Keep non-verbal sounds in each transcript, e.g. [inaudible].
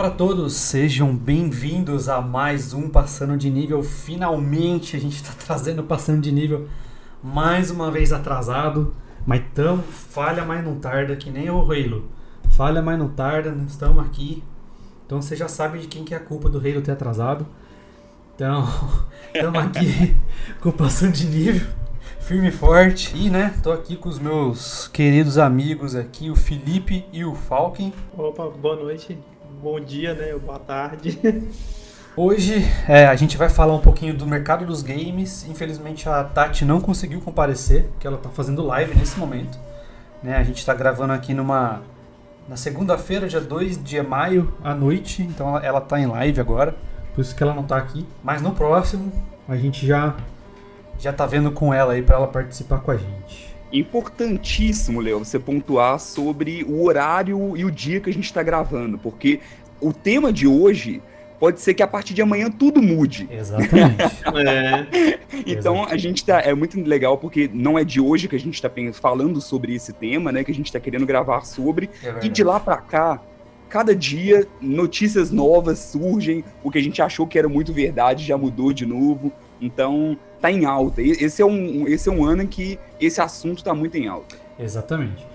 para todos, sejam bem-vindos a mais um Passando de Nível. Finalmente a gente está trazendo Passando de Nível mais uma vez atrasado, mas tamo, falha, mas não tarda, que nem o Reilo. Falha, mas não tarda, estamos aqui. Então você já sabe de quem que é a culpa do Reilo ter atrasado. Então, [laughs] estamos aqui com o Passando de Nível, firme e forte. E, né, tô aqui com os meus queridos amigos aqui, o Felipe e o Falken. Opa, boa noite, bom dia, né, boa tarde. Hoje é, a gente vai falar um pouquinho do mercado dos games. Infelizmente a Tati não conseguiu comparecer, porque ela está fazendo live nesse momento. Né? A gente está gravando aqui numa na segunda-feira, dia 2 de maio, à noite. Então ela, ela tá em live agora. Por isso que ela não está aqui. Mas no próximo a gente já já tá vendo com ela aí para ela participar com a gente. Importantíssimo, Léo, você pontuar sobre o horário e o dia que a gente está gravando, porque o tema de hoje pode ser que a partir de amanhã tudo mude. Exatamente. [laughs] é. [laughs] Então a gente tá. É muito legal porque não é de hoje que a gente está falando sobre esse tema, né? Que a gente está querendo gravar sobre. É e de lá para cá, cada dia notícias novas surgem. O que a gente achou que era muito verdade já mudou de novo. Então tá em alta. Esse é um, esse é um ano em que esse assunto tá muito em alta. Exatamente.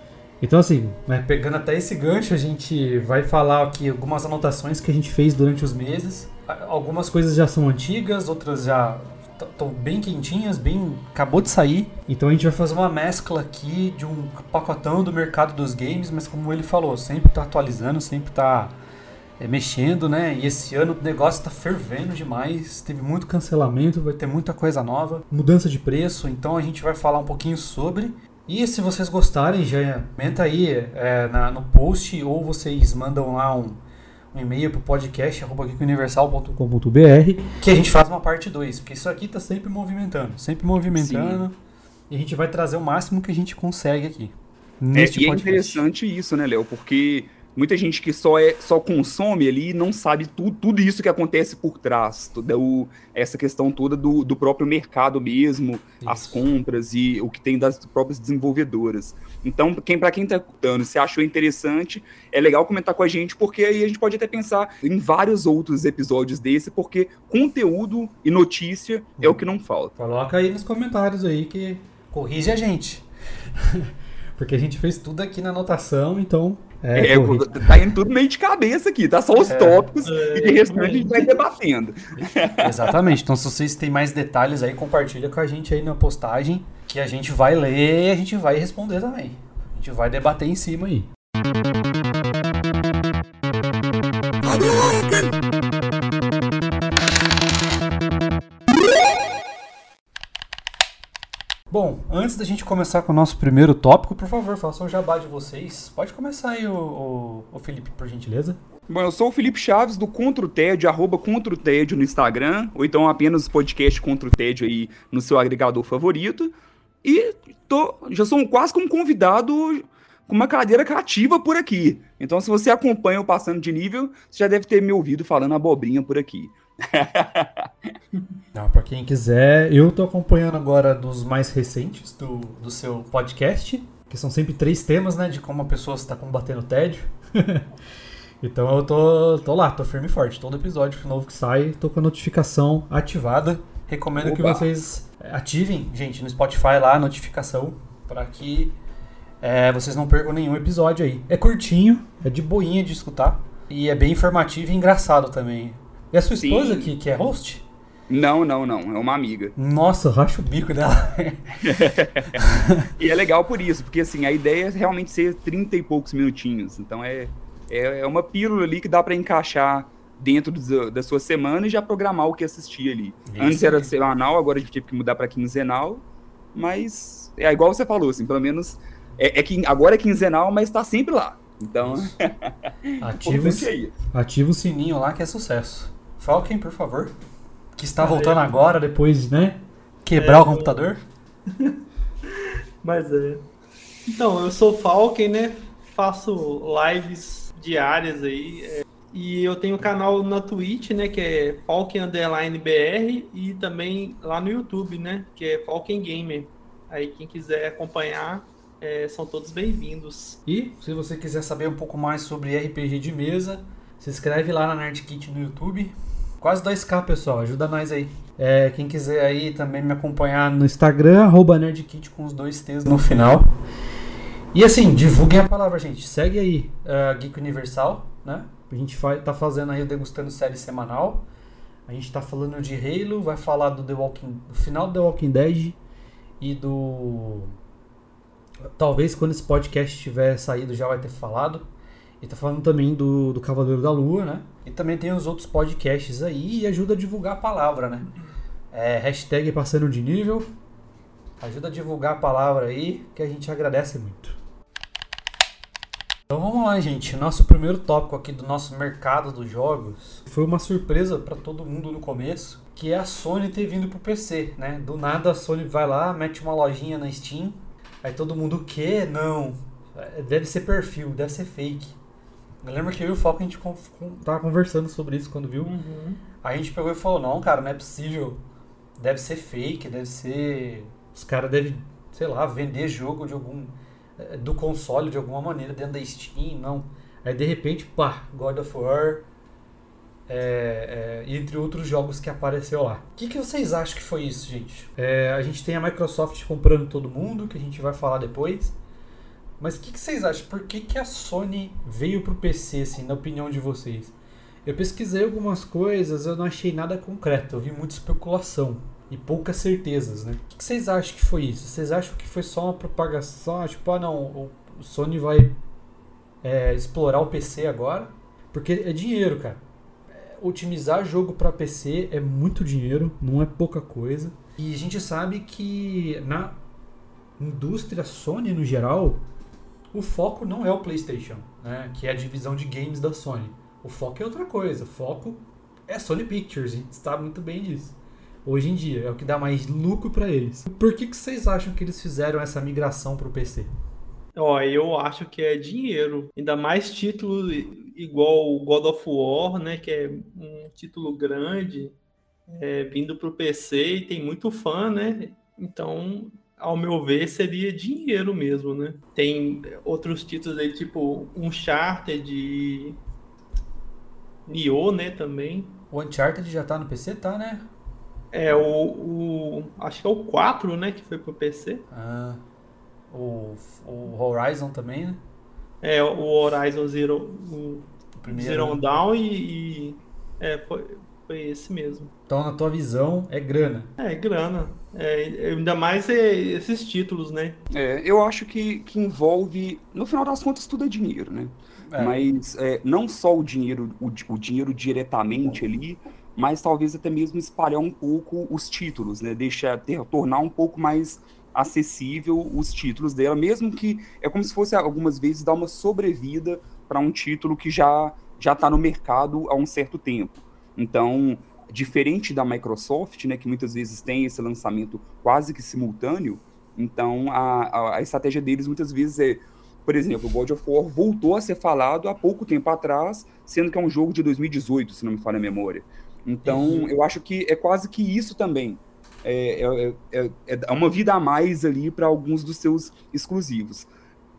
Então, assim, né, pegando até esse gancho, a gente vai falar aqui algumas anotações que a gente fez durante os meses. Algumas coisas já são antigas, outras já estão bem quentinhas, bem acabou de sair. Então a gente vai fazer uma mescla aqui de um pacotão do mercado dos games, mas como ele falou, sempre está atualizando, sempre está é, mexendo, né? E esse ano o negócio está fervendo demais, teve muito cancelamento, vai ter muita coisa nova, mudança de preço, então a gente vai falar um pouquinho sobre. E se vocês gostarem, já comenta aí é, na, no post ou vocês mandam lá um, um e-mail pro podcast universal.com.br que a gente faz uma parte 2, porque isso aqui tá sempre movimentando, sempre movimentando. Sim. E a gente vai trazer o máximo que a gente consegue aqui. Neste é, e é podcast. é interessante isso, né, Léo? Porque muita gente que só é só consome ali não sabe tu, tudo isso que acontece por trás, toda o, essa questão toda do, do próprio mercado mesmo, isso. as compras e o que tem das próprias desenvolvedoras. Então, quem para quem está escutando, se achou interessante, é legal comentar com a gente, porque aí a gente pode até pensar em vários outros episódios desse, porque conteúdo e notícia hum. é o que não falta. Coloca aí nos comentários aí que corrige a gente. [laughs] porque a gente fez tudo aqui na anotação, então é, é tá indo tudo meio de cabeça aqui, tá só os é, tópicos é, e de restante a gente vai debatendo. [laughs] Exatamente. Então, se vocês têm mais detalhes aí, compartilha com a gente aí na postagem, que a gente vai ler e a gente vai responder também. A gente vai debater em cima aí. Bom, antes da gente começar com o nosso primeiro tópico, por favor, façam um jabá de vocês. Pode começar aí, o, o, o Felipe, por gentileza. Bom, eu sou o Felipe Chaves do Contra o Tédio, arroba Contra o Tédio no Instagram, ou então apenas o podcast Contra o Tédio aí no seu agregador favorito. E tô, já sou quase como convidado com uma cadeira cativa por aqui. Então, se você acompanha o Passando de Nível, você já deve ter me ouvido falando abobrinha por aqui. [laughs] Não, para quem quiser, eu tô acompanhando agora dos mais recentes do, do seu podcast, que são sempre três temas, né, de como a pessoa está combatendo o tédio. [laughs] então eu tô, tô lá, tô firme e forte. Todo episódio novo que sai, tô com a notificação ativada. Recomendo Opa. que vocês ativem, gente, no Spotify lá a notificação para que é, vocês não percam nenhum episódio aí. É curtinho, é de boinha de escutar e é bem informativo e engraçado também. É a sua esposa que, que é host? Não, não, não. É uma amiga. Nossa, racha o bico dela. [laughs] e é legal por isso, porque assim, a ideia é realmente ser 30 e poucos minutinhos. Então é, é, é uma pílula ali que dá para encaixar dentro do, da sua semana e já programar o que assistir ali. Isso. Antes era semanal, agora a gente teve que mudar para quinzenal. Mas é igual você falou, assim, pelo menos é, é que agora é quinzenal, mas está sempre lá. Então, [laughs] ativa, ativa o sininho lá que é sucesso. Falken, por favor. Que está voltando agora, depois, né? Quebrar é, o computador. [laughs] Mas é. Então, eu sou Falken, né? Faço lives diárias aí. É, e eu tenho um canal na Twitch, né? Que é Falken Underline BR. E também lá no YouTube, né? Que é Falken Gamer. Aí quem quiser acompanhar, é, são todos bem-vindos. E se você quiser saber um pouco mais sobre RPG de mesa, Se inscreve lá na Nerd Kit no YouTube. Quase 2k, pessoal. Ajuda nós aí. É, quem quiser aí também me acompanhar no Instagram, arroba NerdKit com os dois T's no final. E assim, divulguem a palavra, gente. Segue aí uh, Geek Universal, né? A gente vai, tá fazendo aí o Degustando Série Semanal. A gente tá falando de Halo, vai falar do The Walking, do final do The Walking Dead e do talvez quando esse podcast tiver saído já vai ter falado. E tá falando também do, do Cavaleiro da Lua, né? E também tem os outros podcasts aí e ajuda a divulgar a palavra, né? É, hashtag passando de nível. Ajuda a divulgar a palavra aí, que a gente agradece muito. Então vamos lá, gente. Nosso primeiro tópico aqui do nosso mercado dos jogos foi uma surpresa para todo mundo no começo, que é a Sony ter vindo pro PC, né? Do nada a Sony vai lá, mete uma lojinha na Steam, aí todo mundo o quê? Não. É, deve ser perfil, deve ser fake. Eu lembro que eu e o Foco a gente tava conversando sobre isso quando viu. Uhum. A gente pegou e falou: não, cara, não é possível. Deve ser fake, deve ser. Os caras devem, sei lá, vender jogo de algum eh, do console de alguma maneira dentro da Steam, não. Aí de repente, pá, God of War, é, é, entre outros jogos que apareceu lá. O que, que vocês acham que foi isso, gente? É, a gente tem a Microsoft comprando todo mundo, que a gente vai falar depois. Mas o que, que, vocês acham? Por que, que a Sony veio pro PC, assim, na opinião de vocês? Eu pesquisei algumas coisas, eu não achei nada concreto, eu vi muita especulação e poucas certezas, né? O que vocês acham que foi isso? Vocês acham que foi só uma propagação? Tipo, ah não, o Sony vai é, explorar o PC agora? Porque é dinheiro, cara. É, otimizar jogo para PC é muito dinheiro, não é pouca coisa. E a gente sabe que na indústria Sony no geral, o foco não é o PlayStation, né? Que é a divisão de games da Sony. O foco é outra coisa. O foco é Sony Pictures, a gente sabe muito bem disso hoje em dia. É o que dá mais lucro para eles. Por que, que vocês acham que eles fizeram essa migração para o PC? Ó, eu acho que é dinheiro. Ainda mais título igual o God of War, né? Que é um título grande, é, vindo para o PC e tem muito fã, né? Então, ao meu ver, seria dinheiro mesmo, né? Tem outros títulos aí, tipo Uncharted e Nioh, né, também. O Uncharted já tá no PC, tá, né? É, o, o. Acho que é o 4, né? Que foi pro PC. Ah. O, o Horizon também, né? É, o Horizon Zero. O, o primeiro, Zero né? Down e. e é, foi, foi esse mesmo. Então, na tua visão, é grana. É, grana. É, ainda mais é, esses títulos, né? É, eu acho que, que envolve. No final das contas, tudo é dinheiro, né? É. Mas é, não só o dinheiro, o, o dinheiro diretamente ali, mas talvez até mesmo espalhar um pouco os títulos, né? Deixar, ter, tornar um pouco mais acessível os títulos dela, mesmo que é como se fosse algumas vezes dar uma sobrevida para um título que já já está no mercado há um certo tempo. Então, diferente da Microsoft, né, que muitas vezes tem esse lançamento quase que simultâneo, então a, a, a estratégia deles muitas vezes é por exemplo, o God of War voltou a ser falado há pouco tempo atrás, sendo que é um jogo de 2018, se não me falha a memória. Então, uhum. eu acho que é quase que isso também. É, é, é, é uma vida a mais ali para alguns dos seus exclusivos.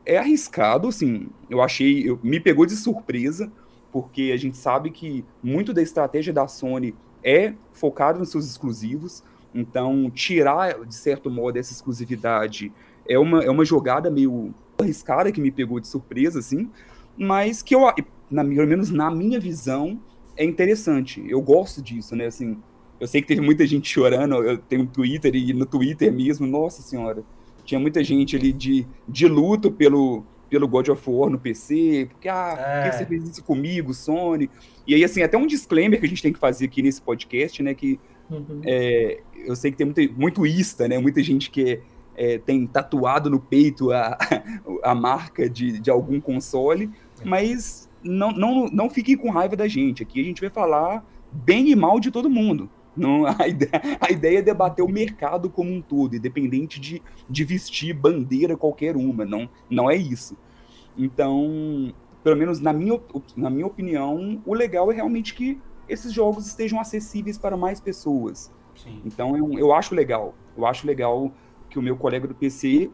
É arriscado, assim, eu achei, eu, me pegou de surpresa, porque a gente sabe que muito da estratégia da Sony é focado nos seus exclusivos, então tirar, de certo modo, essa exclusividade é uma, é uma jogada meio arriscada que me pegou de surpresa, assim, mas que eu, na, pelo menos na minha visão, é interessante. Eu gosto disso, né? Assim, eu sei que teve muita gente chorando, eu tenho um Twitter e no Twitter mesmo, nossa senhora, tinha muita gente ali de, de luto pelo, pelo God of War no PC, porque, ah, é. por que você fez isso comigo, Sony? E aí, assim, até um disclaimer que a gente tem que fazer aqui nesse podcast, né, que uhum. é, eu sei que tem muito, muito ista, né, muita gente que é, tem tatuado no peito a, a marca de, de algum console, é. mas não, não, não fiquem com raiva da gente. Aqui a gente vai falar bem e mal de todo mundo. Não, [laughs] a, ideia, a ideia é debater o mercado como um todo, independente de, de vestir bandeira qualquer uma. Não, não é isso. Então, pelo menos na minha, na minha opinião, o legal é realmente que esses jogos estejam acessíveis para mais pessoas. Sim. Então, eu, eu acho legal. Eu acho legal que o meu colega do PC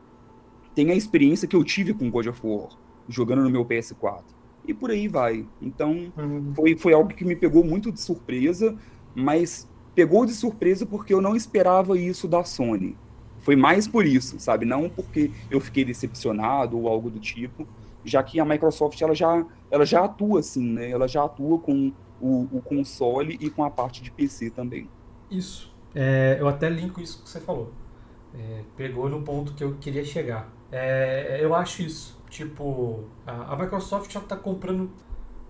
tenha a experiência que eu tive com God of War, jogando no meu PS4. e por aí vai. Então, uhum. foi, foi algo que me pegou muito de surpresa, mas pegou de surpresa porque eu não esperava isso da Sony. Foi mais por isso, sabe? Não porque eu fiquei decepcionado ou algo do tipo, já que a Microsoft ela já, ela já atua assim, né? Ela já atua com o, o console e com a parte de PC também. Isso. É, eu até linko isso que você falou. É, pegou no ponto que eu queria chegar. É, eu acho isso. Tipo, a, a Microsoft já está comprando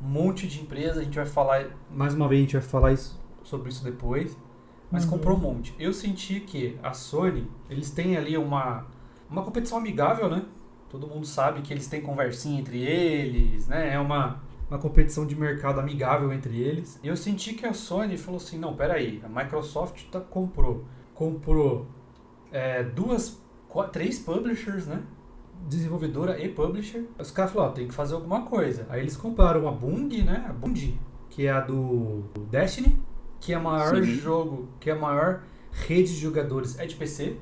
um monte de empresa. A gente vai falar, mais uma vez, a gente vai falar isso, sobre isso depois. Mas uhum. comprou um monte. Eu senti que a Sony, eles têm ali uma, uma competição amigável, né? Todo mundo sabe que eles têm conversinha entre eles, né? É uma, uma competição de mercado amigável entre eles. E eu senti que a Sony falou assim, não, peraí, a Microsoft tá, comprou. Comprou é, duas, quatro, três publishers, né? Desenvolvedora e publisher. Os caras falaram, ó, tem que fazer alguma coisa. Aí eles compraram a Bung, né? A Bung, que é a do Destiny, que é o maior Sim. jogo, que é a maior rede de jogadores é de PC.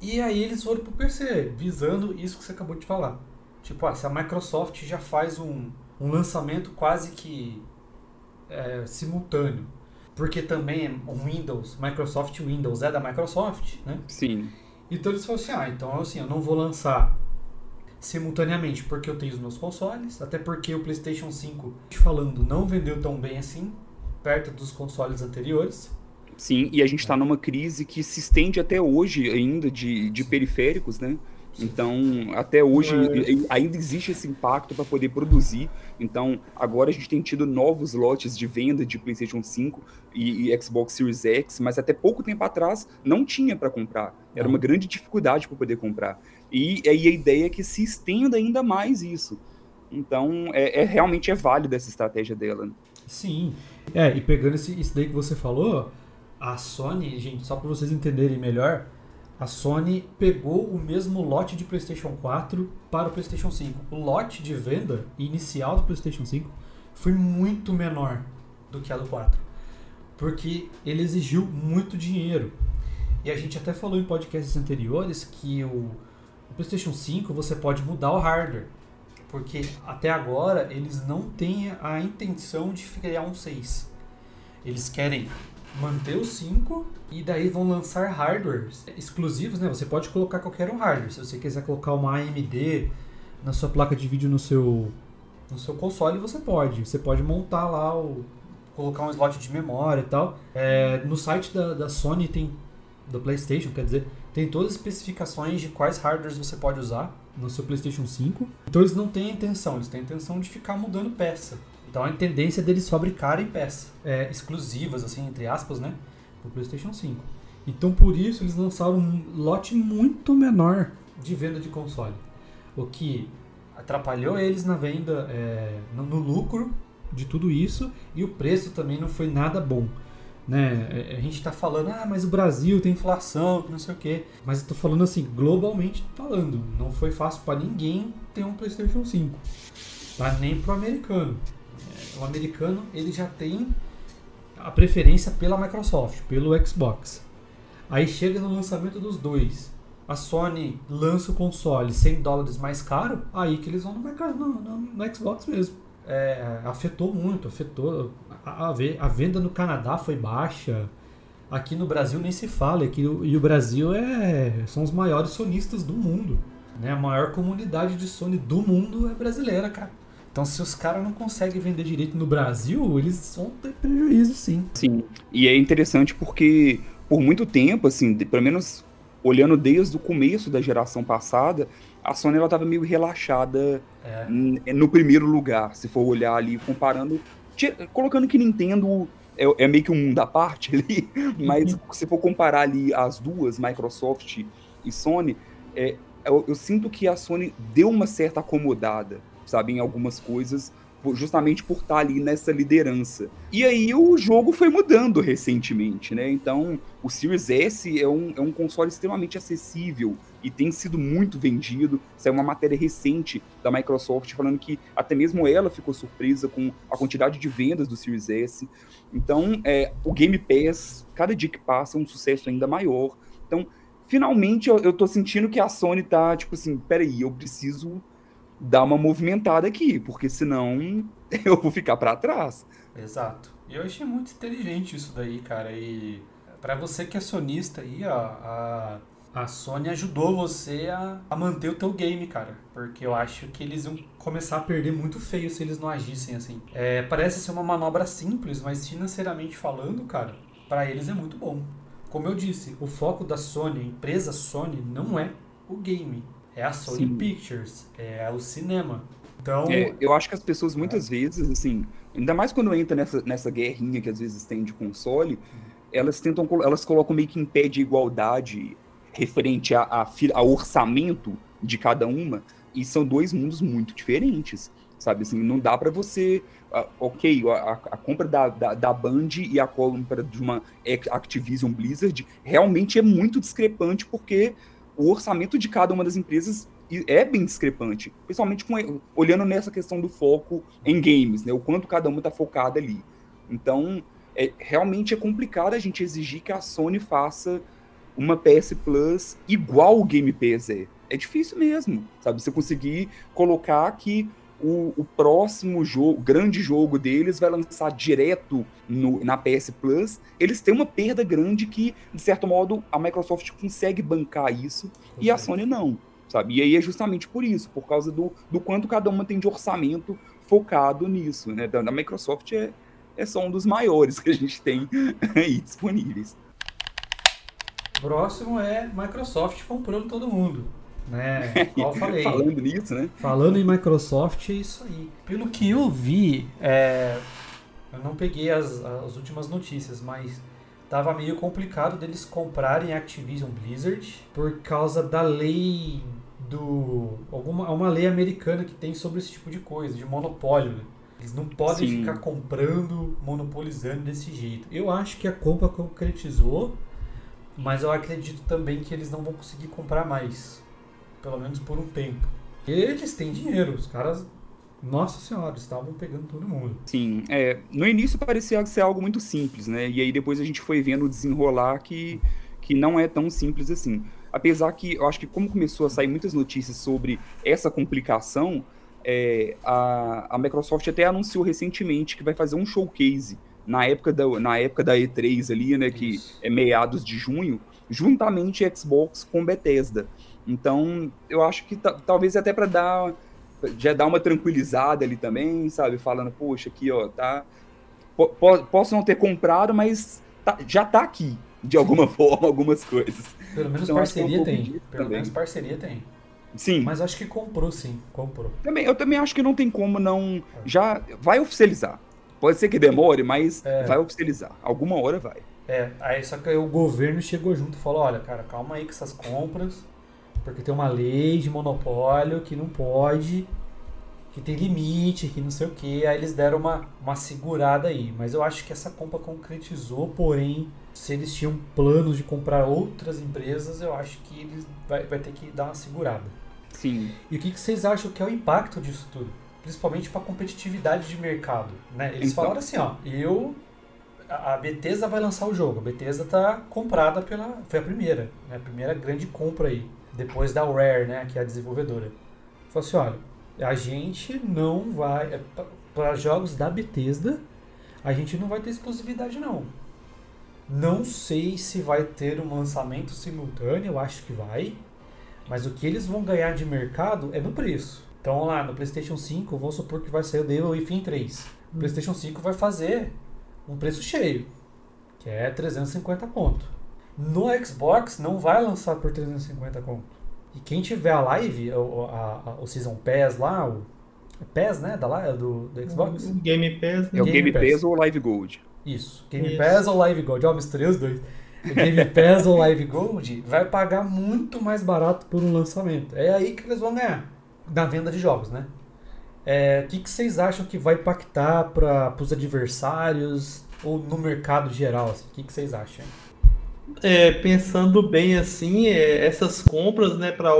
E aí eles foram pro PC, visando isso que você acabou de falar. Tipo, ah, se a Microsoft já faz um, um lançamento quase que é, simultâneo porque também o Windows, Microsoft Windows é da Microsoft, né? Sim. Então eles falaram assim, ah, então assim, eu não vou lançar simultaneamente porque eu tenho os meus consoles, até porque o PlayStation 5, falando, não vendeu tão bem assim, perto dos consoles anteriores. Sim, e a gente está numa crise que se estende até hoje ainda de, de periféricos, né? Então, até hoje é. ainda existe esse impacto para poder produzir. Então, agora a gente tem tido novos lotes de venda de PlayStation 5 e, e Xbox Series X, mas até pouco tempo atrás não tinha para comprar. Era uma grande dificuldade para poder comprar. E aí a ideia é que se estenda ainda mais isso. Então, é, é realmente é válido essa estratégia dela. Né? Sim. É, e pegando esse, isso daí que você falou, a Sony, gente, só para vocês entenderem melhor, a Sony pegou o mesmo lote de PlayStation 4 para o PlayStation 5. O lote de venda inicial do PlayStation 5 foi muito menor do que a do 4, porque ele exigiu muito dinheiro. E a gente até falou em podcasts anteriores que o, o PlayStation 5 você pode mudar o hardware, porque até agora eles não têm a intenção de criar um 6. Eles querem manter o 5 e daí vão lançar hardwares exclusivos, né? Você pode colocar qualquer um hardware. Se você quiser colocar uma AMD na sua placa de vídeo no seu no seu console, você pode. Você pode montar lá o colocar um slot de memória e tal. É, no site da, da Sony tem do PlayStation, quer dizer, tem todas as especificações de quais hardwares você pode usar no seu PlayStation 5. Então eles não têm a intenção, eles têm a intenção de ficar mudando peça. Então a tendência deles fabricarem peças é, exclusivas, assim, entre aspas, né? Pro PlayStation 5. Então por isso eles lançaram um lote muito menor de venda de console. O que atrapalhou eles na venda, é, no, no, lucro de tudo isso e o preço também não foi nada bom. Né? É, a gente está falando, ah, mas o Brasil tem inflação, não sei o quê. Mas eu tô falando assim, globalmente falando, não foi fácil para ninguém ter um PlayStation 5. Tá? Nem pro americano o americano ele já tem a preferência pela Microsoft, pelo Xbox. Aí chega no lançamento dos dois. A Sony lança o console 100 dólares mais caro, aí que eles vão no no, no, Xbox mesmo. É, afetou muito, afetou. A, a, venda no Canadá foi baixa. Aqui no Brasil nem se fala. Aqui, e o Brasil é, são os maiores sonistas do mundo. Né? A maior comunidade de Sony do mundo é brasileira, cara. Então, se os caras não conseguem vender direito no Brasil, eles vão ter prejuízo, sim. Sim. E é interessante porque, por muito tempo, assim, de, pelo menos olhando desde o começo da geração passada, a Sony ela estava meio relaxada é. no primeiro lugar, se for olhar ali, comparando, colocando que Nintendo é, é, meio que um mundo à parte [laughs] ali, mas uhum. se for comparar ali as duas, Microsoft e Sony, é, eu, eu, sinto que a Sony deu uma certa acomodada sabe, em algumas coisas, justamente por estar ali nessa liderança. E aí o jogo foi mudando recentemente, né? Então, o Series S é um, é um console extremamente acessível e tem sido muito vendido. É uma matéria recente da Microsoft falando que até mesmo ela ficou surpresa com a quantidade de vendas do Series S. Então, é, o Game Pass, cada dia que passa, é um sucesso ainda maior. Então, finalmente eu, eu tô sentindo que a Sony tá, tipo assim, peraí, eu preciso dar uma movimentada aqui, porque senão [laughs] eu vou ficar para trás. Exato. E eu achei muito inteligente isso daí, cara. E para você que é sonista aí, ó, a, a Sony ajudou você a, a manter o teu game, cara. Porque eu acho que eles iam começar a perder muito feio se eles não agissem assim. É, parece ser uma manobra simples, mas financeiramente falando, cara, para eles é muito bom. Como eu disse, o foco da Sony, a empresa Sony, não é o game. É a Sony Sim. Pictures, é o cinema. Então. É, eu acho que as pessoas muitas vezes, assim, ainda mais quando entra nessa, nessa guerrinha que às vezes tem de console, elas tentam, elas colocam meio que em pé de igualdade referente a, a, a orçamento de cada uma, e são dois mundos muito diferentes, sabe? Assim, não dá para você Uh, ok, a, a compra da, da, da, Band e a compra de uma Activision Blizzard realmente é muito discrepante, porque o orçamento de cada uma das empresas é bem discrepante, principalmente com, olhando nessa questão do foco em games, né? O quanto cada uma está focada ali. Então, é, realmente é complicado a gente exigir que a Sony faça uma PS Plus igual o Game Pass é. É difícil mesmo, sabe? Você conseguir colocar que o, o próximo jogo, grande jogo deles vai lançar direto no, na PS Plus, eles têm uma perda grande que, de certo modo, a Microsoft consegue bancar isso e a Sony não, sabe? E aí é justamente por isso, por causa do, do quanto cada uma tem de orçamento focado nisso, né? Da, da Microsoft é, é só um dos maiores que a gente tem [laughs] aí disponíveis. Próximo é Microsoft comprando todo mundo né? [laughs] Falei. Falando nisso, né? Falando em Microsoft, é isso aí. Pelo que eu vi, é, eu não peguei as, as últimas notícias, mas tava meio complicado deles comprarem Activision Blizzard por causa da lei do alguma uma lei americana que tem sobre esse tipo de coisa, de monopólio. Né? Eles não podem Sim. ficar comprando, monopolizando desse jeito. Eu acho que a compra concretizou, mas eu acredito também que eles não vão conseguir comprar mais pelo menos por um tempo. Eles têm dinheiro, os caras, nossa senhora, estavam pegando todo mundo. Sim, é, no início parecia ser algo muito simples, né? E aí depois a gente foi vendo desenrolar que, que não é tão simples assim. Apesar que eu acho que como começou a sair muitas notícias sobre essa complicação, é, a, a Microsoft até anunciou recentemente que vai fazer um showcase na época da, na época da E3 ali, né, que é meados de junho, juntamente Xbox com Bethesda. Então, eu acho que talvez até para dar já dar uma tranquilizada ali também, sabe? Falando, poxa, aqui, ó, tá. posso não ter comprado, mas tá, já tá aqui, de alguma [laughs] forma, algumas coisas. Pelo menos então, parceria é um tem. Pelo também. menos parceria tem. Sim. Mas acho que comprou, sim. Comprou. Também, eu também acho que não tem como não. Já vai oficializar. Pode ser que demore, mas é. vai oficializar. Alguma hora vai. É, aí só que o governo chegou junto e falou: olha, cara, calma aí com essas compras porque tem uma lei de monopólio que não pode, que tem limite, que não sei o que. Aí eles deram uma, uma segurada aí. Mas eu acho que essa compra concretizou, porém, se eles tinham planos de comprar outras empresas, eu acho que eles vai, vai ter que dar uma segurada. Sim. E o que, que vocês acham que é o impacto disso tudo? Principalmente para a competitividade de mercado. Né? Eles então... falaram assim, ó, eu a Bethesda vai lançar o jogo. A Bethesda tá comprada pela. Foi a primeira, né? A primeira grande compra aí depois da Rare, né, que é a desenvolvedora. Falou assim, olha, a gente não vai é, para jogos da Bethesda, a gente não vai ter exclusividade não. Não sei se vai ter um lançamento simultâneo, eu acho que vai. Mas o que eles vão ganhar de mercado é no preço. Então lá no PlayStation 5, vamos supor que vai sair o Devil Within 3. O. PlayStation 5 vai fazer um preço cheio, que é 350 pontos. No Xbox não vai lançar por 350 conto. E quem tiver a live, o, a, a, o Season Pass lá, o PAS, né? Da lá, do, do Xbox? O Game Pass. Né? É o Game, Game Pass. Pass. ou Live Gold. Isso. Game Isso. Pass ou Live Gold. Ó, misturei os dois. O Game [laughs] Pass ou Live Gold vai pagar muito mais barato por um lançamento. É aí que eles vão ganhar. Na venda de jogos, né? É, o que, que vocês acham que vai impactar para os adversários ou no mercado geral? Assim? O que, que vocês acham? É, pensando bem assim, é, essas compras, né, para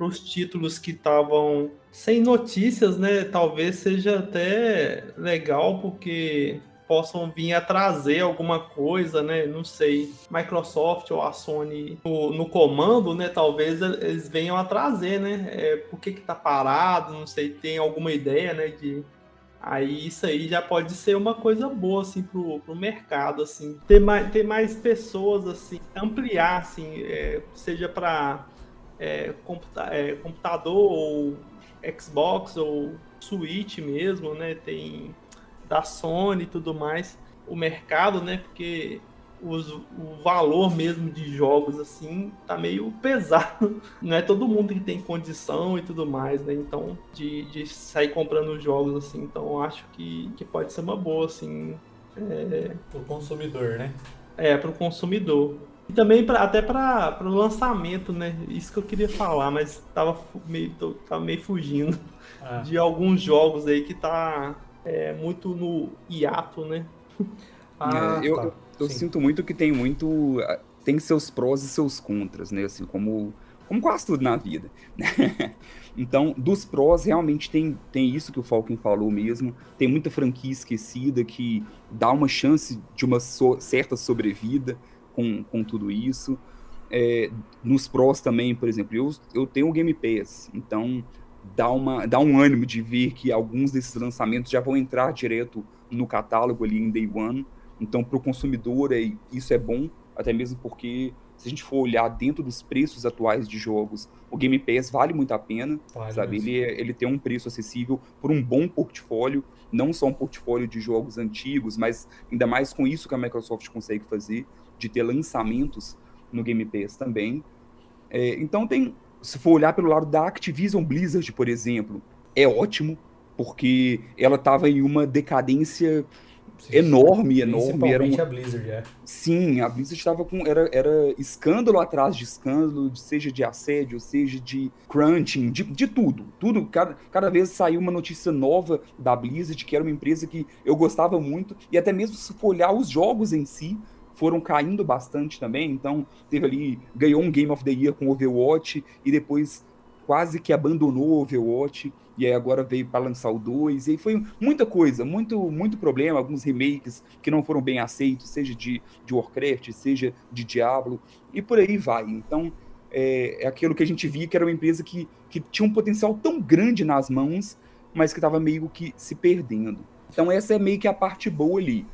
os títulos que estavam sem notícias, né, talvez seja até legal, porque possam vir a trazer alguma coisa, né? Não sei, Microsoft ou a Sony no, no comando, né? Talvez eles venham a trazer, né? É, por que que tá parado? Não sei, tem alguma ideia, né? De Aí isso aí já pode ser uma coisa boa assim pro, pro mercado assim, ter mais, ter mais pessoas assim, ampliar assim, é, seja para é, computa é, computador ou Xbox ou Switch mesmo, né? Tem da Sony e tudo mais, o mercado, né? Porque os, o valor mesmo de jogos assim tá meio pesado. [laughs] Não é todo mundo que tem condição e tudo mais, né? Então, de, de sair comprando jogos assim. Então, acho que, que pode ser uma boa, assim. É... Pro consumidor, né? É, pro consumidor. E também pra, até para o lançamento, né? Isso que eu queria falar, mas tava meio, tava meio fugindo ah. [laughs] de alguns jogos aí que tá é, muito no hiato, né? Ah, é, eu, tá eu Sim. sinto muito que tem muito. Ah, tem seus prós e seus contras, né? Assim, como, como quase tudo na vida. [laughs] então, dos prós, realmente tem, tem isso que o Falcon falou mesmo. Tem muita franquia esquecida que dá uma chance de uma so, certa sobrevida com, com tudo isso. É, nos prós também, por exemplo, eu, eu tenho o Game Pass, então dá, uma, dá um ânimo de ver que alguns desses lançamentos já vão entrar direto no catálogo ali em Day One. Então, para o consumidor, é, isso é bom, até mesmo porque, se a gente for olhar dentro dos preços atuais de jogos, o Game Pass vale muito a pena, vale sabe? Ele, é, ele tem um preço acessível por um bom portfólio, não só um portfólio de jogos antigos, mas ainda mais com isso que a Microsoft consegue fazer, de ter lançamentos no Game Pass também. É, então, tem, se for olhar pelo lado da Activision Blizzard, por exemplo, é ótimo, porque ela estava em uma decadência enorme, enorme. Era uma... a Blizzard, é. Sim, a Blizzard estava com. Era, era escândalo atrás de escândalo, seja de assédio, seja de crunching, de, de tudo. Tudo. Cada, cada vez saiu uma notícia nova da Blizzard, que era uma empresa que eu gostava muito, e até mesmo se for olhar os jogos em si, foram caindo bastante também. Então, teve ali. Ganhou um Game of the Year com Overwatch e depois quase que abandonou o Overwatch e aí agora veio para lançar o 2, e foi muita coisa, muito muito problema, alguns remakes que não foram bem aceitos, seja de, de Warcraft, seja de Diablo, e por aí vai. Então, é, é aquilo que a gente via que era uma empresa que, que tinha um potencial tão grande nas mãos, mas que estava meio que se perdendo. Então essa é meio que a parte boa ali.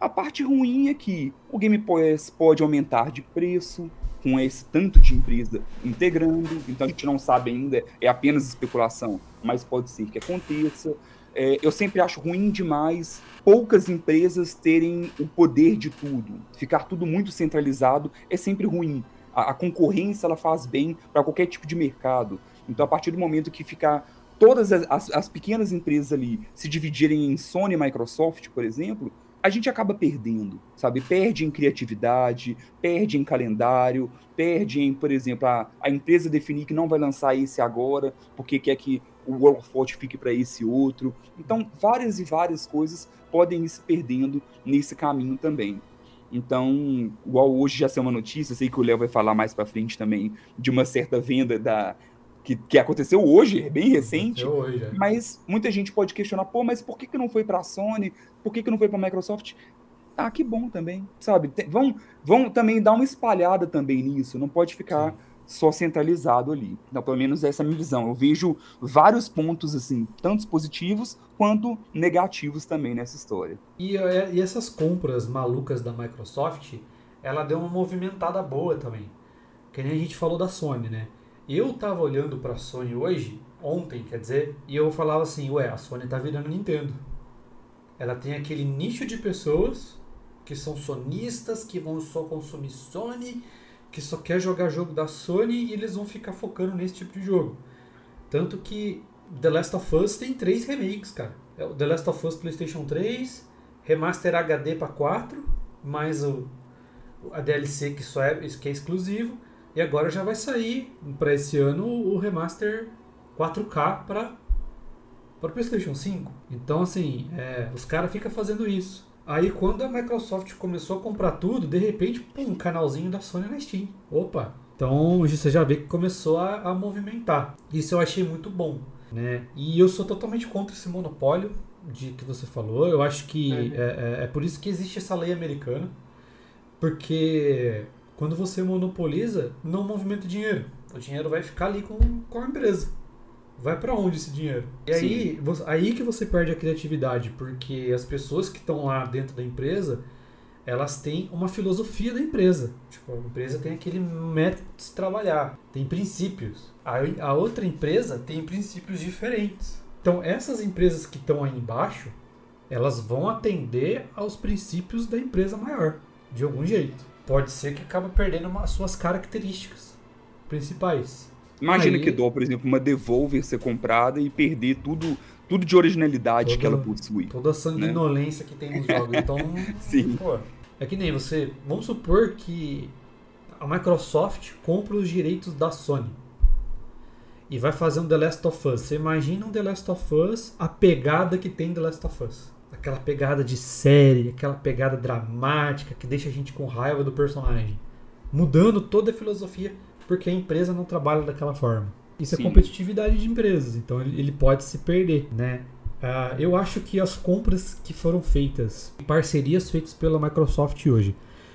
A parte ruim é que o Game Pass pode aumentar de preço, com esse tanto de empresa integrando, então a gente não sabe ainda, é apenas especulação, mas pode ser que aconteça. É, eu sempre acho ruim demais poucas empresas terem o poder de tudo. Ficar tudo muito centralizado é sempre ruim. A, a concorrência ela faz bem para qualquer tipo de mercado. Então, a partir do momento que ficar todas as, as, as pequenas empresas ali se dividirem em Sony e Microsoft, por exemplo, a gente acaba perdendo, sabe? Perde em criatividade, perde em calendário, perde em, por exemplo, a, a empresa definir que não vai lançar esse agora, porque quer que o World of Warcraft fique para esse outro. Então, várias e várias coisas podem ir se perdendo nesse caminho também. Então, igual hoje já saiu uma notícia, sei que o Léo vai falar mais para frente também, de uma certa venda da, que, que aconteceu hoje, é bem recente, hoje, é. mas muita gente pode questionar, pô, mas por que, que não foi para a Sony? Por que, que não foi para a Microsoft? Ah, que bom também, sabe? Tem, vão, vão também dar uma espalhada também nisso, não pode ficar só centralizado ali. Então, pelo menos essa é a minha visão. Eu vejo vários pontos, assim, tanto positivos quanto negativos também nessa história. E, e essas compras malucas da Microsoft, ela deu uma movimentada boa também. Que nem a gente falou da Sony, né? Eu tava olhando pra Sony hoje, ontem, quer dizer, e eu falava assim, ué, a Sony tá virando Nintendo. Ela tem aquele nicho de pessoas que são sonistas, que vão só consumir Sony, que só quer jogar jogo da Sony e eles vão ficar focando nesse tipo de jogo. Tanto que The Last of Us tem três remakes, cara. É The Last of Us PlayStation 3, Remaster HD para 4, mais o, a DLC que só é, que é exclusivo e agora já vai sair para esse ano o remaster 4K para para PlayStation 5. Então assim, é, os caras ficam fazendo isso. Aí quando a Microsoft começou a comprar tudo, de repente, pum, um canalzinho da Sony na Steam. Opa! Então você já vê que começou a, a movimentar. Isso eu achei muito bom. Né? E eu sou totalmente contra esse monopólio. de que você falou. Eu acho que é, é, é, é por isso que existe essa lei americana. Porque quando você monopoliza, não movimenta dinheiro. O dinheiro vai ficar ali com, com a empresa. Vai para onde esse dinheiro? E aí, você, aí que você perde a criatividade, porque as pessoas que estão lá dentro da empresa, elas têm uma filosofia da empresa. Tipo, a empresa tem aquele método de se trabalhar, tem princípios. A, a outra empresa tem princípios diferentes. Então, essas empresas que estão aí embaixo, elas vão atender aos princípios da empresa maior, de algum jeito. Pode ser que acabe perdendo as suas características principais. Imagina aí, que dó, por exemplo, uma Devolver ser comprada e perder tudo, tudo de originalidade toda, que ela possui. Toda a sanguinolência né? que tem nos jogos. Então, [laughs] Sim. Pô, é que nem você. Vamos supor que a Microsoft compra os direitos da Sony e vai fazer um The Last of Us. Você imagina um The Last of Us, a pegada que tem The Last of Us. Aquela pegada de série, aquela pegada dramática que deixa a gente com raiva do personagem. Mudando toda a filosofia, porque a empresa não trabalha daquela forma. Isso é Sim. é competitividade de empresas, então ele pode se perder, né? Uh, eu acho que as compras que foram feitas, parcerias feitas pela Microsoft hoje,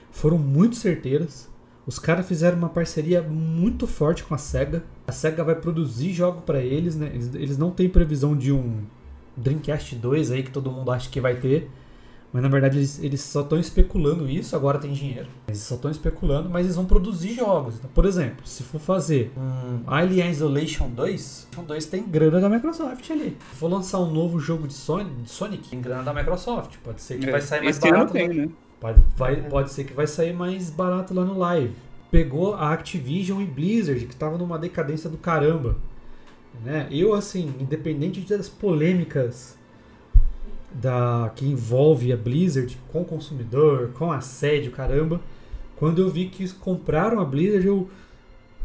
foram muito certeiras. Os caras fizeram uma parceria muito forte com a SEGA. A SEGA vai produzir jogo para eles, né? Eles, eles não têm previsão de um Dreamcast 2 aí que todo mundo acha que vai ter. Mas na verdade eles, eles só estão especulando isso, agora tem dinheiro. Eles só estão especulando, mas eles vão produzir jogos. Então, por exemplo, se for fazer um Alien Isolation 2, o 2 tem grana da Microsoft ali. Se for lançar um novo jogo de Sonic, de Sonic tem grana da Microsoft. Pode ser que é, vai sair mais barato. Tem, né? Pode, vai, pode ser que vai sair mais barato lá no live. Pegou a Activision e Blizzard, que tava numa decadência do caramba. Né? Eu, assim, independente das polêmicas da que envolve a Blizzard com o consumidor, com assédio, caramba, quando eu vi que compraram a Blizzard, eu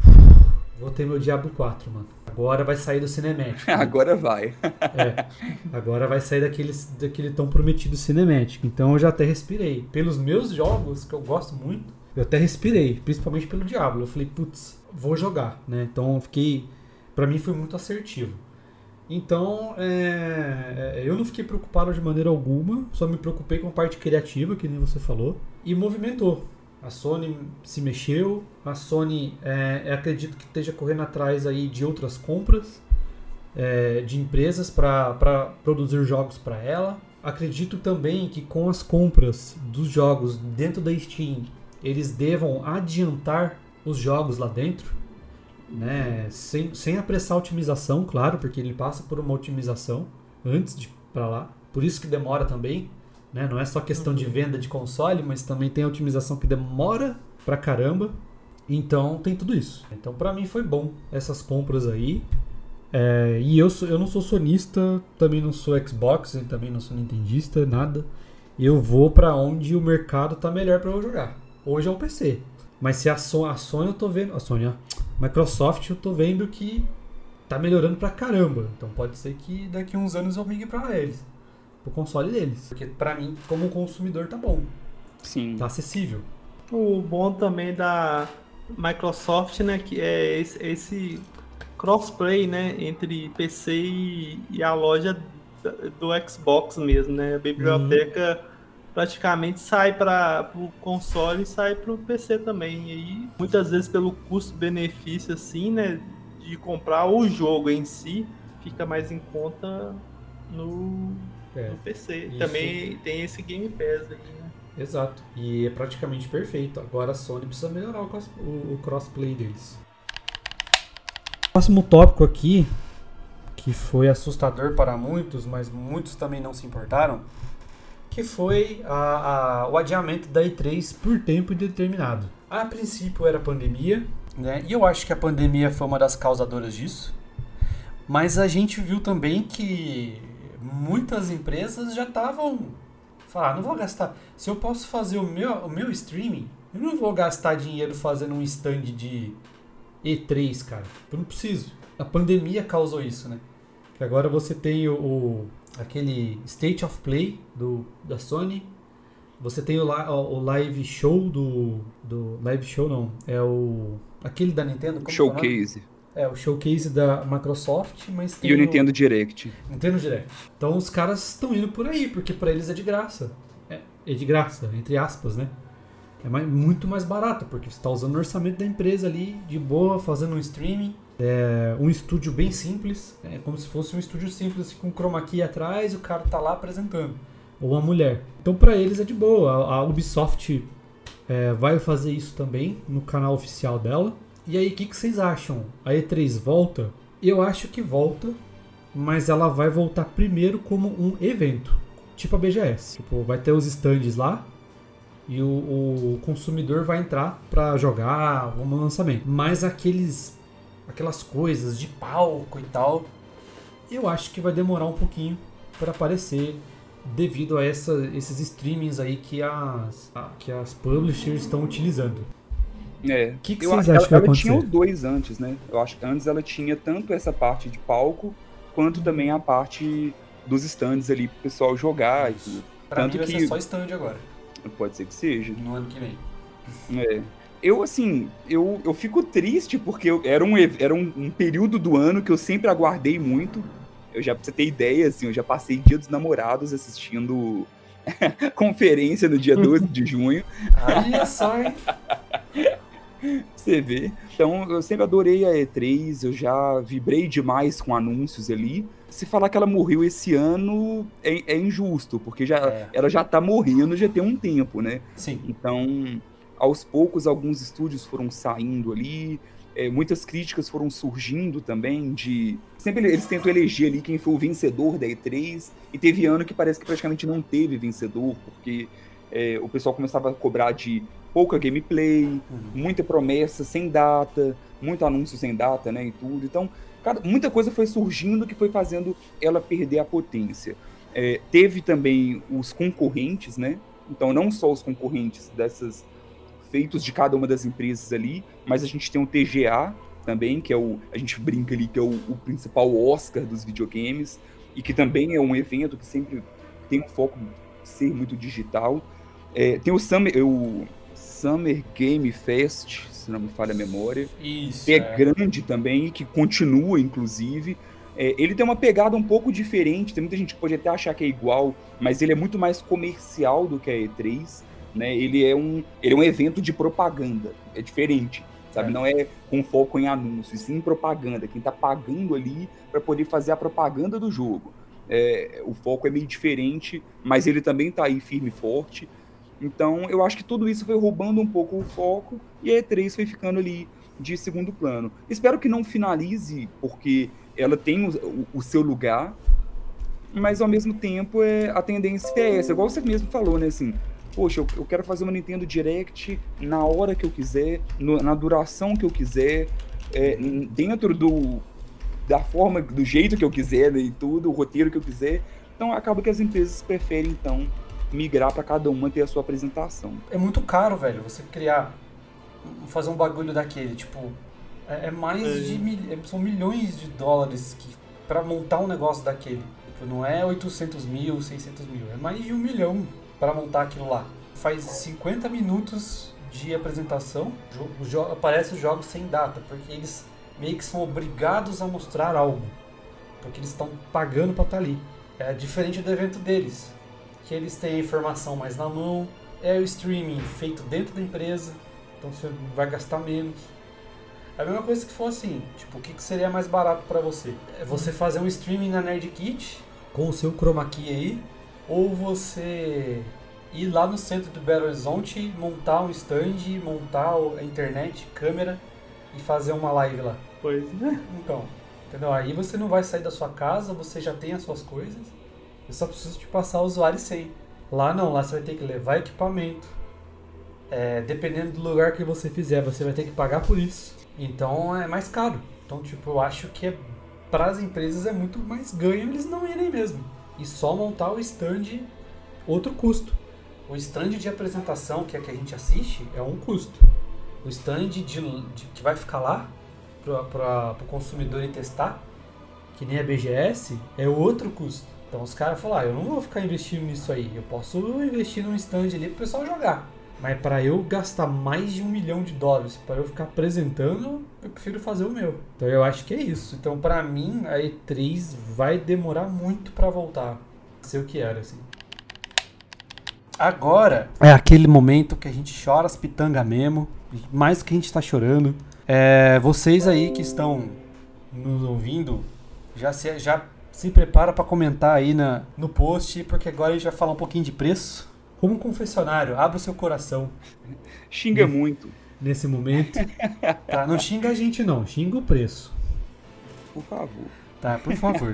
[sighs] vou ter meu Diablo 4, mano. Agora vai sair do Cinematic. [laughs] agora vai. é, agora vai sair daquele, daquele tão prometido Cinematic. Então eu já até respirei. Pelos meus jogos, que eu gosto muito, eu até respirei, principalmente pelo Diablo. Eu falei, putz, vou jogar, né? Então eu fiquei. Pra mim foi muito assertivo. Então, é, é, eu não fiquei preocupado de maneira alguma, só me preocupei com a parte criativa, que nem você falou, e movimentou. A Sony se mexeu, a Sony é, acredito que esteja correndo atrás aí de outras compras é, de empresas para produzir jogos para ela. Acredito também que com as compras dos jogos dentro da Steam, eles devam adiantar os jogos lá dentro, né? Sem, sem apressar a otimização, claro, porque ele passa por uma otimização antes de para lá. Por isso que demora também, né? Não é só questão de uhum. venda de console, mas também tem a otimização que demora pra caramba. Então tem tudo isso. Então para mim foi bom essas compras aí. É, e eu, sou, eu não sou sonista, também não sou Xbox, também não sou nintendista, nada. Eu vou para onde o mercado tá melhor para eu jogar. Hoje é o PC. Mas se a, so a Sony eu tô vendo. A Sony, a Microsoft eu tô vendo que tá melhorando pra caramba. Então pode ser que daqui a uns anos eu migue pra eles. Pro console deles. Porque pra mim, como consumidor, tá bom. Sim. Tá acessível. O bom também da Microsoft, né, que é esse, esse crossplay, né, entre PC e, e, a loja do Xbox mesmo, né? A biblioteca uhum praticamente sai para o console e sai para o PC também. E aí, muitas vezes pelo custo-benefício assim, né, de comprar o jogo em si, fica mais em conta no, é, no PC. Isso. Também tem esse Game Pass aí, né? Exato. E é praticamente perfeito. Agora a Sony precisa melhorar o, cross, o, o crossplay deles. Próximo tópico aqui, que foi assustador para muitos, mas muitos também não se importaram, que foi a, a, o adiamento da E3 por tempo indeterminado. A princípio era pandemia, né? E eu acho que a pandemia foi uma das causadoras disso. Mas a gente viu também que muitas empresas já estavam falar, ah, não vou gastar. Se eu posso fazer o meu, o meu streaming, eu não vou gastar dinheiro fazendo um stand de E3, cara. Eu não preciso. A pandemia causou isso, né? Que agora você tem o, o aquele State of Play do, da Sony. Você tem o, o, live show do, do. Live show não. É o. Aquele da Nintendo. Como Showcase. é o showcase da Microsoft, mas tem. E o Nintendo Direct. Nintendo Direct. Então os caras estão indo por aí, porque para eles é de graça. É, é, de graça, entre aspas, né? É mais, muito mais barato, porque você está usando o orçamento da empresa ali, de boa, fazendo um streaming. É um estúdio bem simples, é como se fosse um estúdio simples, assim, com chroma key atrás e o cara tá lá apresentando. Ou a mulher. Então para eles é de boa. A, Ubisoft é, vai fazer isso também no canal oficial dela. E aí, o que, que vocês acham? A E3 volta? Eu acho que volta, mas ela vai voltar primeiro como um evento, tipo a BGS. Tipo, vai ter os stands lá e o, o consumidor vai entrar para jogar um lançamento. Mas aqueles, aquelas coisas de palco e tal, eu acho que vai demorar um pouquinho para aparecer devido a essa, esses streamings aí que as, que as publishers estão utilizando. É. O que, que vocês acham ela, que vai ela tinha os dois antes, né? Eu acho que antes ela tinha tanto essa parte de palco, quanto também a parte dos stands ali pro pessoal jogar e tudo. Pra tanto mim vai que... ser só stand agora. Pode ser que seja. No ano que vem. É. Eu, assim, eu, eu fico triste porque eu, era, um, era um, um período do ano que eu sempre aguardei muito. Eu já, pra você ter ideia, assim, eu já passei Dia dos Namorados assistindo [laughs] conferência no dia 12 de junho. Olha só, hein? [laughs] Você vê. Então, eu sempre adorei a E3, eu já vibrei demais com anúncios ali. Se falar que ela morreu esse ano é, é injusto, porque já, é. ela já tá morrendo já tem um tempo, né? Sim. Então, aos poucos, alguns estúdios foram saindo ali, é, muitas críticas foram surgindo também de. Sempre eles tentam eleger ali quem foi o vencedor da E3, e teve ano que parece que praticamente não teve vencedor, porque é, o pessoal começava a cobrar de pouca gameplay, uhum. muita promessa sem data, muito anúncio sem data, né, e tudo. Então, cara, muita coisa foi surgindo que foi fazendo ela perder a potência. É, teve também os concorrentes, né? Então, não só os concorrentes dessas feitos de cada uma das empresas ali, mas a gente tem o TGA também, que é o a gente brinca ali que é o, o principal Oscar dos videogames e que também é um evento que sempre tem um foco ser muito digital. É, tem o Summer, o Summer Game Fest, se não me falha a memória. Isso. Que é, é. grande também, que continua, inclusive. É, ele tem uma pegada um pouco diferente, tem muita gente que pode até achar que é igual, mas ele é muito mais comercial do que a E3. Né? Ele, é um, ele é um evento de propaganda, é diferente. Sabe? É. Não é com foco em anúncios, sim em propaganda. Quem está pagando ali para poder fazer a propaganda do jogo. É, o foco é meio diferente, mas ele também está aí firme e forte. Então, eu acho que tudo isso foi roubando um pouco o foco e a E3 foi ficando ali de segundo plano. Espero que não finalize, porque ela tem o, o seu lugar, mas ao mesmo tempo é, a tendência é essa, igual você mesmo falou, né? Assim, poxa, eu, eu quero fazer uma Nintendo Direct na hora que eu quiser, no, na duração que eu quiser, é, dentro do da forma, do jeito que eu quiser né, e tudo, o roteiro que eu quiser. Então acaba que as empresas preferem então migrar para cada uma ter a sua apresentação. É muito caro, velho, você criar, fazer um bagulho daquele, tipo, é, é mais é. de mil, é, são milhões de dólares que para montar um negócio daquele. Tipo, não é 800 mil, 600 mil, é mais de um milhão para montar aquilo lá. Faz 50 minutos de apresentação, aparece os jogos sem data, porque eles meio que são obrigados a mostrar algo, porque eles estão pagando para estar tá ali. É diferente do evento deles que eles têm a informação mais na mão, é o streaming feito dentro da empresa, então você vai gastar menos. É a mesma coisa que for assim, tipo, o que seria mais barato para você? É você fazer um streaming na Nerd Kit com o seu chroma key aí, ou você ir lá no centro do Belo Horizonte, montar um stand, montar a internet, câmera e fazer uma live lá. Pois é. Então, entendeu? Aí você não vai sair da sua casa, você já tem as suas coisas eu só preciso te passar o usuário sem. Lá não, lá você vai ter que levar equipamento. É, dependendo do lugar que você fizer, você vai ter que pagar por isso. Então é mais caro. Então, tipo, eu acho que é, para as empresas é muito mais ganho eles não irem mesmo. E só montar o stand, outro custo. O stand de apresentação, que é que a gente assiste, é um custo. O stand de, de que vai ficar lá para o consumidor testar, que nem a BGS, é outro custo. Então os caras falaram, ah, eu não vou ficar investindo nisso aí, eu posso investir num stand ali pro pessoal jogar. Mas para eu gastar mais de um milhão de dólares para eu ficar apresentando, eu prefiro fazer o meu. Então eu acho que é isso. Então para mim a E3 vai demorar muito para voltar ser o que era assim. Agora é aquele momento que a gente chora as pitangas mesmo, mais que a gente está chorando. É, vocês aí que estão nos ouvindo, já se, já se prepara para comentar aí na, no post, porque agora a gente vai falar um pouquinho de preço. Como um confessionário, abra o seu coração. Xinga muito. Nesse momento. Tá, não xinga a gente não, xinga o preço. Por favor. Tá, por favor.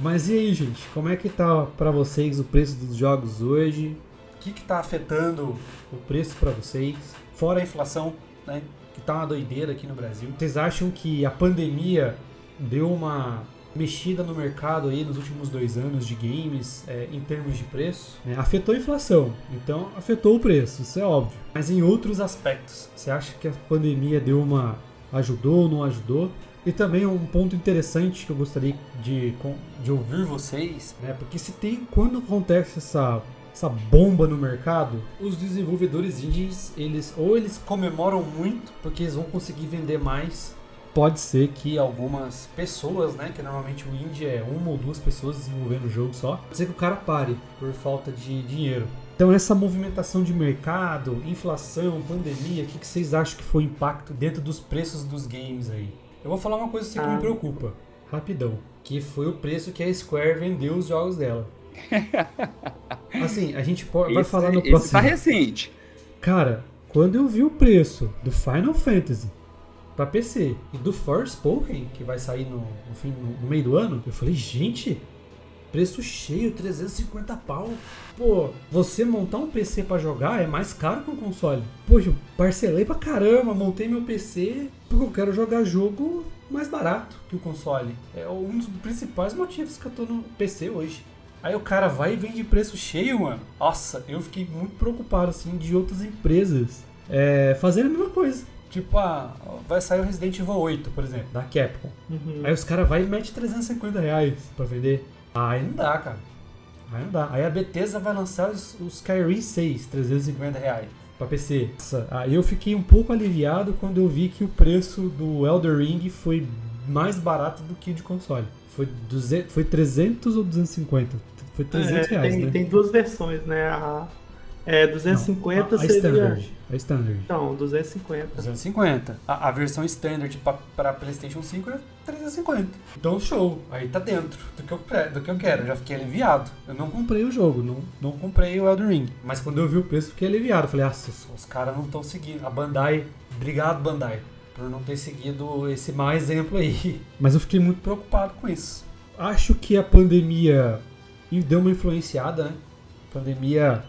Mas e aí, gente? Como é que tá para vocês o preço dos jogos hoje? O que que tá afetando o preço para vocês? Fora a inflação, né? Que tá uma doideira aqui no Brasil. Vocês acham que a pandemia deu uma mexida no mercado aí nos últimos dois anos de games é, em termos de preço, né? afetou a inflação, então afetou o preço, isso é óbvio. Mas em outros aspectos, você acha que a pandemia deu uma ajudou ou não ajudou? E também um ponto interessante que eu gostaria de, de ouvir vocês, né? Porque se tem quando acontece essa essa bomba no mercado, os desenvolvedores indies, eles ou eles comemoram muito porque eles vão conseguir vender mais, pode ser que algumas pessoas, né, que normalmente o indie é uma ou duas pessoas desenvolvendo o jogo só, pode ser que o cara pare por falta de dinheiro. Então essa movimentação de mercado, inflação, pandemia, o que, que vocês acham que foi o impacto dentro dos preços dos games aí? Eu vou falar uma coisa assim que me ah. preocupa, rapidão, que foi o preço que a Square vendeu os jogos dela. [laughs] Assim, a gente pode, vai falar no próximo. Esse tá recente. Cara, quando eu vi o preço do Final Fantasy para PC e do Forspoken, que vai sair no, no, fim, no, no, meio do ano, eu falei, gente, preço cheio, 350 pau. Pô, você montar um PC para jogar é mais caro que um console. Poxa, parcelei pra caramba, montei meu PC porque eu quero jogar jogo mais barato que o console. É um dos principais motivos que eu tô no PC hoje. Aí o cara vai e vende preço cheio, mano. Nossa, eu fiquei muito preocupado, assim, de outras empresas é, a mesma coisa. Tipo, ah, vai sair o Resident Evil 8, por exemplo, da Capcom. Uhum. Aí os caras vão e metem 350 reais pra vender. Aí não dá, cara. Aí não dá. Aí a Bethesda vai lançar os, os Skyrim 6, 350 reais pra PC. Aí eu fiquei um pouco aliviado quando eu vi que o preço do Elder Ring foi mais barato do que de console. Foi, 200, foi 300 ou 250? Foi 300 é, reais, tem, né? Tem duas versões, né? A é, 250 não, a, a seria... Standard. A Standard. Então, 250. 250. A, a versão Standard para PlayStation 5 é 350. Então, show. Aí tá dentro do que, eu, do que eu quero. Já fiquei aliviado. Eu não comprei o jogo, não, não comprei o Elden Ring. Mas quando eu vi o preço, fiquei aliviado. Falei, ah, os, os caras não estão seguindo. A Bandai, obrigado, Bandai, por não ter seguido esse mau exemplo aí. [laughs] Mas eu fiquei muito preocupado com isso. Acho que a pandemia deu uma influenciada, né? A pandemia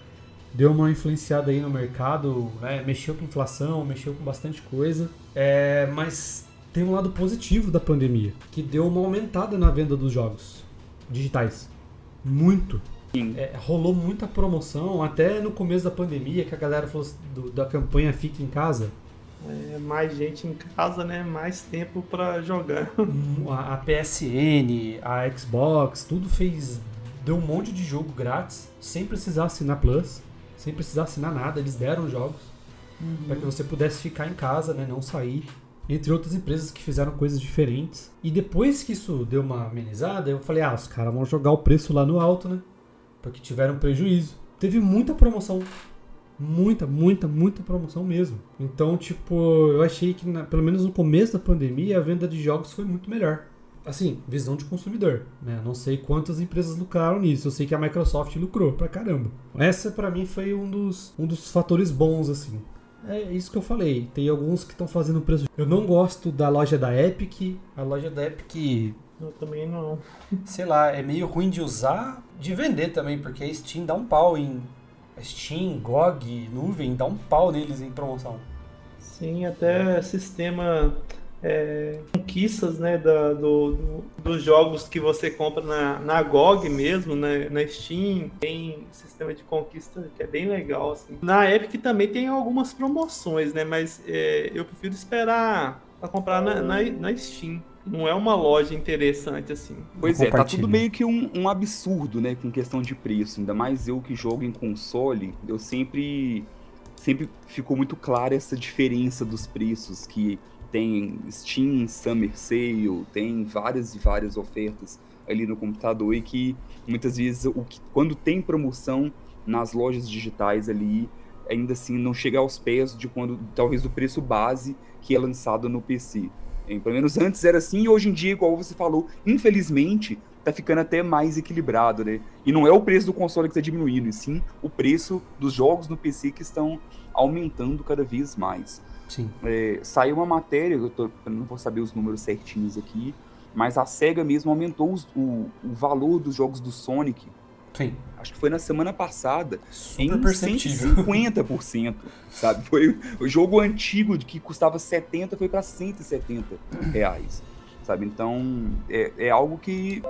deu uma influenciada aí no mercado, né? mexeu com inflação, mexeu com bastante coisa. É, mas tem um lado positivo da pandemia, que deu uma aumentada na venda dos jogos digitais. Muito. É, rolou muita promoção, até no começo da pandemia, que a galera falou do, da campanha Fique em Casa. É, mais gente em casa, né? Mais tempo para jogar. [laughs] A, a PSN, a Xbox, tudo fez. Deu um monte de jogo grátis, sem precisar assinar Plus sem precisar assinar nada, eles deram jogos uhum. para que você pudesse ficar em casa, né, não sair. Entre outras empresas que fizeram coisas diferentes. E depois que isso deu uma amenizada, eu falei: ah, os caras vão jogar o preço lá no alto, né? Porque tiveram prejuízo. Teve muita promoção. Muita, muita, muita promoção mesmo. Então, tipo, eu achei que, na, pelo menos no começo da pandemia, a venda de jogos foi muito melhor assim, visão de consumidor, né? Não sei quantas empresas lucraram nisso. Eu sei que a Microsoft lucrou pra caramba. Essa para mim foi um dos, um dos fatores bons assim. É isso que eu falei. Tem alguns que estão fazendo preço. Eu não gosto da loja da Epic. A loja da Epic eu também não. [laughs] Sei lá, é meio ruim de usar, de vender também, porque a Steam dá um pau em. Steam, GOG, nuvem, dá um pau neles em promoção. Sim, até sistema é, conquistas né, da, do, do, dos jogos que você compra na, na GOG mesmo, né, na Steam, tem sistema de conquista que é bem legal. Assim. Na Epic também tem algumas promoções, né, mas é, eu prefiro esperar para comprar na, na, na Steam não é uma loja interessante assim. Pois é, tá tudo meio que um, um, absurdo, né, com questão de preço. Ainda mais eu que jogo em console, eu sempre sempre ficou muito clara essa diferença dos preços que tem Steam Summer Sale, tem várias e várias ofertas ali no computador e que muitas vezes o que, quando tem promoção nas lojas digitais ali, ainda assim não chega aos pés de quando talvez do preço base que é lançado no PC. Pelo menos antes era assim, e hoje em dia, igual você falou, infelizmente, tá ficando até mais equilibrado, né? E não é o preço do console que está diminuindo, e sim o preço dos jogos no PC que estão aumentando cada vez mais. Sim. É, saiu uma matéria, eu, tô, eu, não vou saber os números certinhos aqui, mas a SEGA mesmo aumentou os, o, o valor dos jogos do Sonic. Sim. Acho que foi na semana passada. Super em perceptível. 150%, sabe? Foi o jogo antigo que custava 70 foi para 170 reais, sabe? Então, é, é algo que,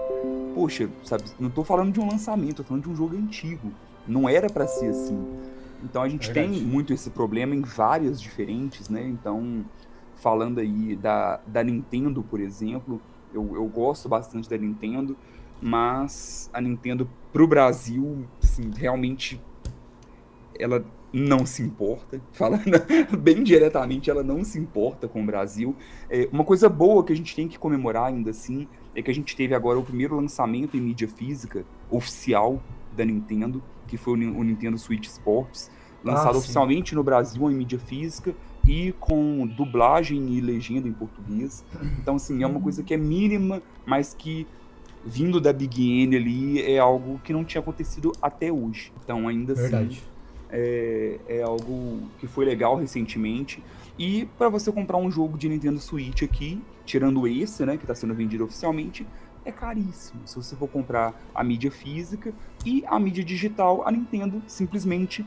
poxa, sabe? Não tô falando de um lançamento, tô falando de um jogo antigo. Não era para ser assim. Então a gente Verdade. tem muito esse problema em várias diferentes, né? Então, falando aí da, da Nintendo, por exemplo, eu, eu gosto bastante da Nintendo, mas a Nintendo pro Brasil, assim, realmente ela não se importa, [laughs] falando bem diretamente, ela não se importa com o Brasil. É, uma coisa boa que a gente tem que comemorar ainda assim é que a gente teve agora o primeiro lançamento em mídia física oficial da Nintendo, que foi o, Nintendo Switch Sports, lançado ah, oficialmente no Brasil em mídia física e com dublagem e legenda em português. Então, assim, é uma coisa que é mínima, mas que vindo da Big N ali é algo que não tinha acontecido até hoje. Então, ainda assim, Verdade. assim, é, é algo que foi legal recentemente. E para você comprar um jogo de Nintendo Switch aqui, tirando esse, né, que está sendo vendido oficialmente, é caríssimo. Se você for comprar a mídia física e a mídia digital, a Nintendo simplesmente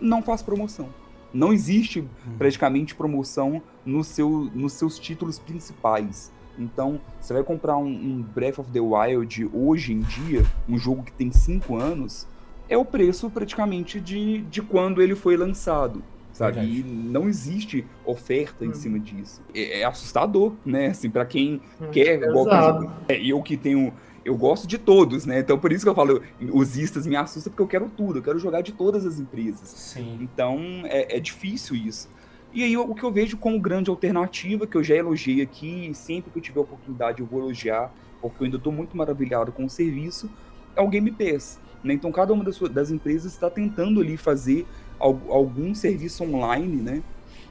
não faz promoção. Não existe hum. praticamente promoção no seu, nos seus títulos principais. Então, você vai comprar um, um, Breath of the Wild hoje em dia, um jogo que tem 5 anos, é o preço praticamente de, de quando ele foi lançado sabe? Verdade. E não existe oferta hum. em cima disso. É, é, assustador, né? Assim, para quem hum, quer, igual, é, eu que tenho eu gosto de todos, né? Então por isso que eu falo, os istas me assustam porque eu quero tudo, eu quero jogar de todas as empresas. Sim. Então é, é difícil isso. E aí o que eu vejo como grande alternativa, que eu já elogiei aqui, sempre que eu tiver oportunidade eu vou elogiar, porque eu ainda estou muito maravilhado com o serviço, é o Game Pass. Né? Então cada uma das, das empresas está tentando ali fazer algum serviço online, né?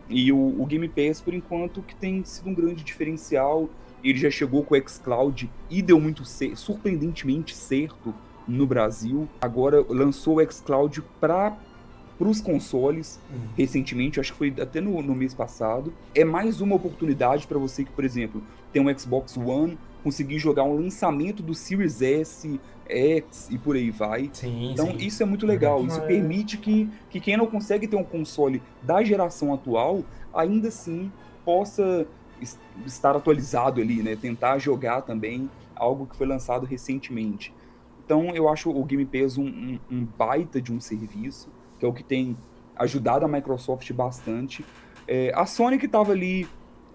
E o, o, Game Pass, por enquanto, que tem sido um grande diferencial. Ele já chegou com o xCloud e deu muito surpreendentemente certo no Brasil. Agora lançou o xCloud para os consoles uhum. recentemente, acho que foi até no, no mês passado. É mais uma oportunidade para você que, por exemplo, tem um Xbox One, conseguir jogar um lançamento do Series S, X e por aí vai. Sim, então sim. isso é muito legal. Isso é. permite que, que quem não consegue ter um console da geração atual ainda assim possa estar atualizado ali, né? Tentar jogar também algo que foi lançado recentemente. Então eu acho o Game Pass um, um, um baita de um serviço, que é o que tem ajudado a Microsoft bastante. É, a Sony que estava ali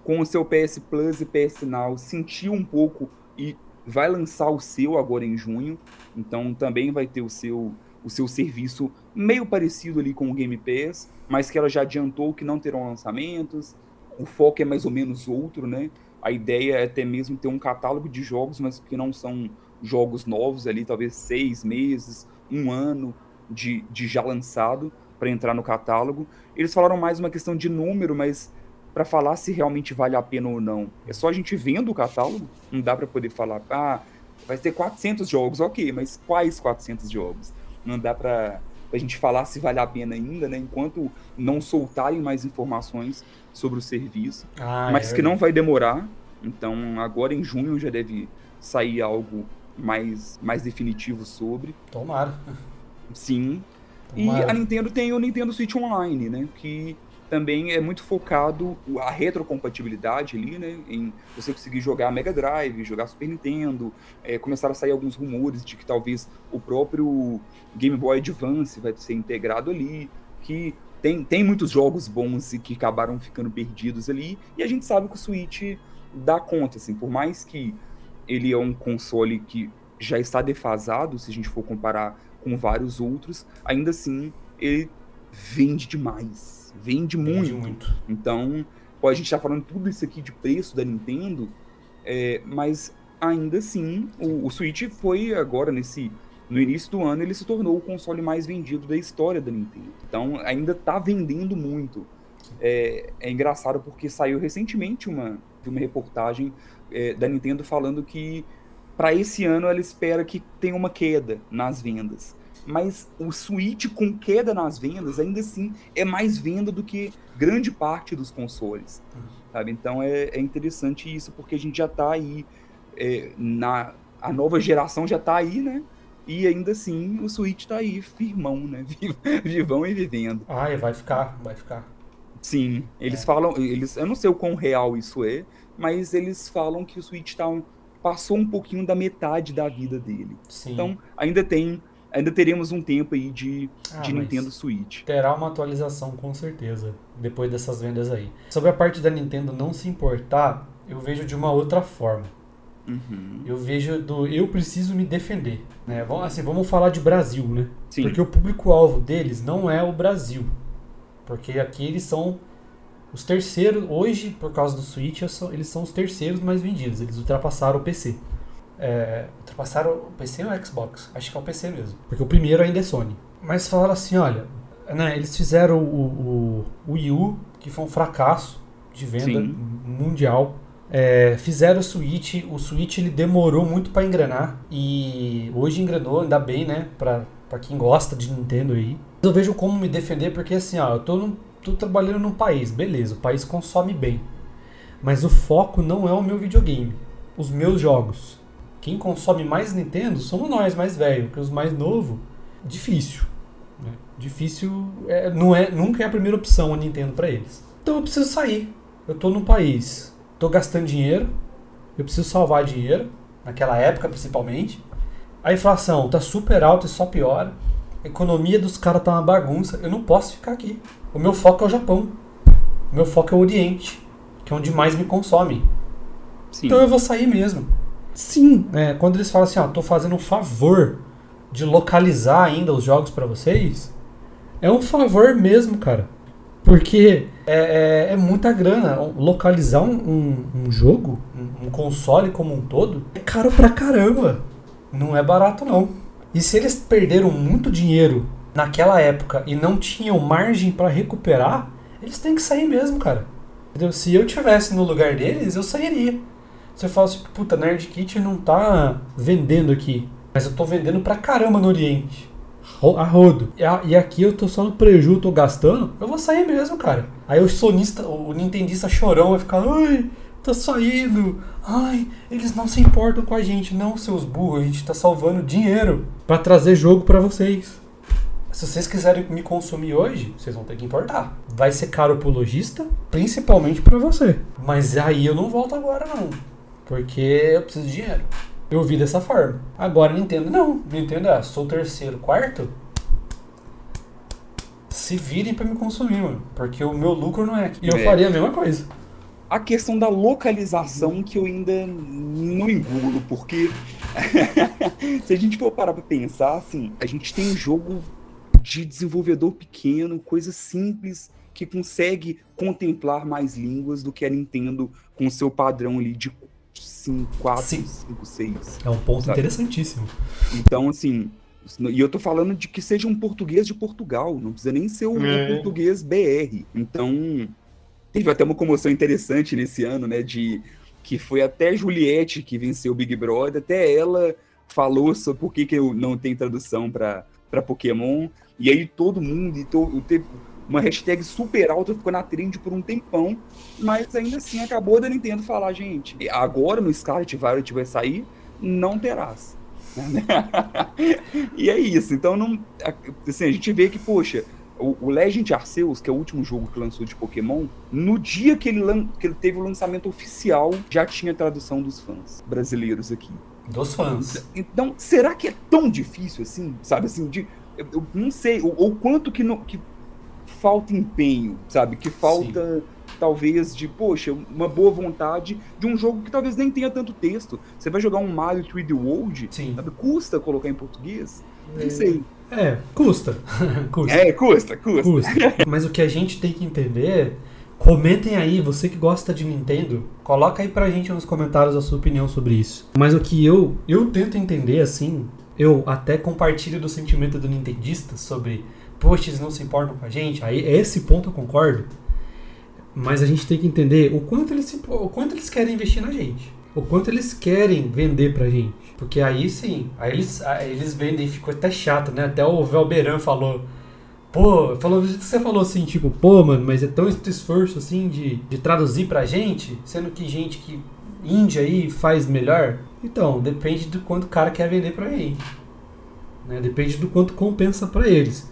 com o seu PS Plus e PS Now sentiu um pouco e vai lançar o seu agora em junho, então também vai ter o seu o seu serviço meio parecido ali com o Game Pass, mas que ela já adiantou que não terão lançamentos. O foco é mais ou menos outro, né? A ideia é até mesmo ter um catálogo de jogos, mas que não são jogos novos ali, talvez seis meses, um ano de, de já lançado para entrar no catálogo. Eles falaram mais uma questão de número, mas para falar se realmente vale a pena ou não. É só a gente vendo o catálogo, não dá para poder falar, ah, vai ter 400 jogos, ok, mas quais 400 jogos? Não dá para a gente falar se vale a pena ainda, né? Enquanto não soltarem mais informações sobre o serviço, ah, mas é que não vai demorar. Então, agora em junho já deve sair algo mais, mais definitivo sobre. Tomara. Sim. Tomara. E a Nintendo tem o Nintendo Switch Online, né? Que também é muito focado a retrocompatibilidade ali, né? Em você conseguir jogar Mega Drive, jogar Super Nintendo. É, começaram a sair alguns rumores de que talvez o próprio Game Boy Advance vai ser integrado ali, que tem, tem muitos jogos bons e que acabaram ficando perdidos ali. E a gente sabe que o Switch dá conta, assim, por mais que ele é um console que já está defasado, se a gente for comparar com vários outros, ainda assim ele vende demais Vende, Vende muito. muito. Então, a gente tá falando tudo isso aqui de preço da Nintendo, é, mas ainda assim, o, o Switch foi agora nesse no início do ano ele se tornou o console mais vendido da história da Nintendo. Então ainda tá vendendo muito. É, é engraçado porque saiu recentemente uma, uma reportagem é, da Nintendo falando que para esse ano ela espera que tenha uma queda nas vendas. Mas o Switch com queda nas vendas, ainda assim, é mais venda do que grande parte dos consoles. Sabe? Então é, é interessante isso, porque a gente já está aí, é, na, a nova geração já está aí, né? E ainda assim, o Switch está aí, firmão, né? [laughs] Vivão e vivendo. Ah, vai ficar, vai ficar. Sim, eles é. falam, eles, eu não sei o quão real isso é, mas eles falam que o Switch tá um, passou um pouquinho da metade da vida dele. Sim. Então, ainda tem, ainda teremos um tempo aí de, ah, de Nintendo Switch. Terá uma atualização com certeza, depois dessas vendas aí. Sobre a parte da Nintendo não se importar, eu vejo de uma outra forma. Uhum. Eu vejo do eu preciso me defender. Né? Assim, vamos falar de Brasil, né? Sim. Porque o público-alvo deles não é o Brasil. Porque aqui eles são os terceiros. Hoje, por causa do Switch, eles são os terceiros mais vendidos. Eles ultrapassaram o PC. É, ultrapassaram o PC ou o Xbox? Acho que é o PC mesmo. Porque o primeiro ainda é Sony. Mas falaram assim: olha, né, eles fizeram o, o, o Wii U, que foi um fracasso de venda Sim. mundial. É, fizeram o Switch, o Switch ele demorou muito para engrenar e hoje engrenou, ainda bem, né, para quem gosta de Nintendo aí. Eu vejo como me defender porque assim, ó, eu tô, num, tô trabalhando num país, beleza, o país consome bem. Mas o foco não é o meu videogame, os meus jogos. Quem consome mais Nintendo somos nós, mais velho, porque os mais novos, difícil. Né? Difícil é, não é, nunca é a primeira opção a Nintendo para eles. Então eu preciso sair. Eu tô num país, tô gastando dinheiro, eu preciso salvar dinheiro, naquela época principalmente. A inflação tá super alta e só piora. A economia dos caras tá uma bagunça. Eu não posso ficar aqui. O meu foco é o Japão. O meu foco é o Oriente, que é onde mais me consome. Sim. Então eu vou sair mesmo. Sim, é, quando eles falam assim, ó, tô fazendo um favor de localizar ainda os jogos para vocês, é um favor mesmo, cara. Porque é, é, é muita grana. Localizar um, um, um jogo, um, um console como um todo, é caro pra caramba. Não é barato, não. E se eles perderam muito dinheiro naquela época e não tinham margem para recuperar, eles têm que sair mesmo, cara. Entendeu? Se eu tivesse no lugar deles, eu sairia. Você fala assim, puta, Nerd Kit não tá vendendo aqui, mas eu tô vendendo pra caramba no Oriente. A rodo. E aqui eu tô só no prejuízo, tô gastando, eu vou sair mesmo, cara. Aí o sonista, o nintendista chorão vai ficar, ai, tá saindo. Ai, eles não se importam com a gente, não, seus burros. A gente tá salvando dinheiro para trazer jogo para vocês. Se vocês quiserem me consumir hoje, vocês vão ter que importar. Vai ser caro pro lojista, principalmente para você. Mas aí eu não volto agora não, porque eu preciso de dinheiro. Eu vi dessa forma. Agora Nintendo não. Nintendo é, sou terceiro, quarto. Se virem para me consumir, mano. Porque o meu lucro não é aqui. E eu é. faria a mesma coisa a questão da localização que eu ainda não engulo, porque [laughs] se a gente for parar pra pensar, assim, a gente tem um jogo de desenvolvedor pequeno, coisa simples, que consegue contemplar mais línguas do que a Nintendo com seu padrão ali de 5, 4, 5, 6. É um ponto sabe? interessantíssimo. Então, assim, e eu tô falando de que seja um português de Portugal, não precisa nem ser um é. português BR. Então, Teve até uma comoção interessante nesse ano, né? De que foi até Juliette que venceu o Big Brother, até ela falou sobre por que, que eu não tenho tradução para Pokémon. E aí todo mundo, e to, teve uma hashtag super alta, ficou na trend por um tempão, mas ainda assim acabou da Nintendo falar, gente, agora no Scarlet Violet vai sair, não terás. [laughs] e é isso, então não, assim, a gente vê que, poxa, o, Legend Arceus, que é o último jogo que lançou de Pokémon, no dia que ele, que ele teve o lançamento oficial, já tinha tradução dos fãs brasileiros aqui. Dos fãs. Então, será que é tão difícil assim? Sabe assim, de. Eu, não sei, ou, ou quanto que, que falta empenho, sabe? Que falta. Sim talvez de, poxa, uma boa vontade de um jogo que talvez nem tenha tanto texto. Você vai jogar um Mario 3D World, Sim. sabe? Custa colocar em português? Não é. sei. É, custa. [laughs] custa. É, custa, custa. custa. [laughs] Mas o que a gente tem que entender Comentem aí, você que gosta de Nintendo, coloca aí pra gente nos comentários a sua opinião sobre isso. Mas o que eu, eu tento entender assim, eu até compartilho do sentimento do nintendista sobre, eles não se importam com a gente, aí esse ponto eu concordo. Mas a gente tem que entender o quanto eles, o quanto eles querem investir na gente. O quanto eles querem vender pra gente. Porque aí sim, aí eles, aí eles vendem ficou até chato, né? Até o Velberan falou Pô, falou, você falou assim, tipo, pô, mano, mas é tão esforço assim de, de traduzir pra gente, sendo que gente que índia aí faz melhor. Então, depende do quanto o cara quer vender pra gente. Né? Depende do quanto compensa para eles.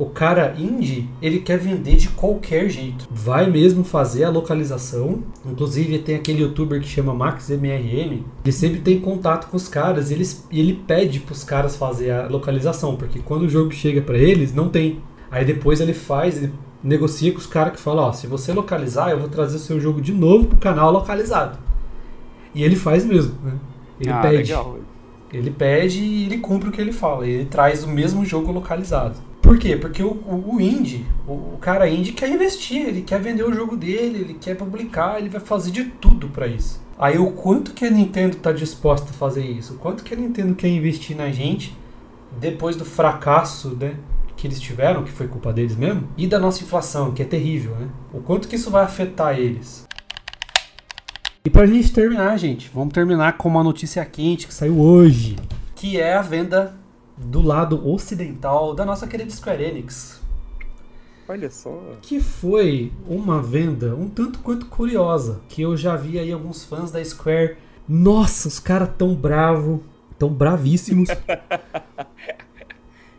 O cara indie, ele quer vender de qualquer jeito. Vai mesmo fazer a localização. Inclusive tem aquele youtuber que chama MaxMRM. Ele sempre tem contato com os caras e ele, ele pede pros caras fazer a localização, porque quando o jogo chega para eles, não tem. Aí depois ele faz, ele negocia com os caras que falam, ó, se você localizar, eu vou trazer o seu jogo de novo pro canal localizado. E ele faz mesmo, né? Ele ah, pede. Legal. Ele pede e ele cumpre o que ele fala. Ele traz o mesmo jogo localizado. Por quê? Porque o, o, o indie, o, o, cara indie quer investir, ele quer vender o jogo dele, ele quer publicar, ele vai fazer de tudo para isso. Aí o quanto que a Nintendo tá disposta a fazer isso? O quanto que a Nintendo quer investir na gente depois do fracasso, né? que eles tiveram, que foi culpa deles mesmo, e da nossa inflação, que é terrível, né? O quanto que isso vai afetar eles. E pra gente terminar, gente, vamos terminar com uma notícia quente que saiu hoje, que é a venda do lado ocidental da nossa querida Square Enix. Olha só. Que foi uma venda um tanto quanto curiosa, que eu já vi aí alguns fãs da Square. Nossa, os caras tão bravos, tão bravíssimos. [laughs]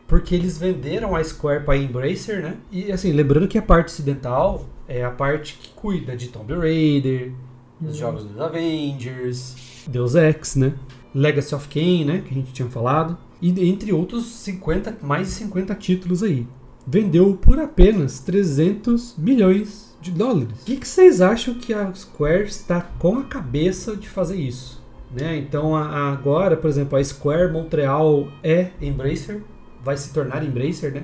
porque eles venderam a Square para a Embracer, né? E assim, lembrando que a parte ocidental é a parte que cuida de Tomb Raider, dos uhum. jogos dos Avengers, Deus Ex, né? Legacy of Kain, né, que a gente tinha falado, e entre outros 50, mais de 50 títulos aí. Vendeu por apenas 300 milhões de dólares. O que, que vocês acham que a Square está com a cabeça de fazer isso? Né? Então a, agora, por exemplo, a Square Montreal é Embracer, vai se tornar Embracer, né?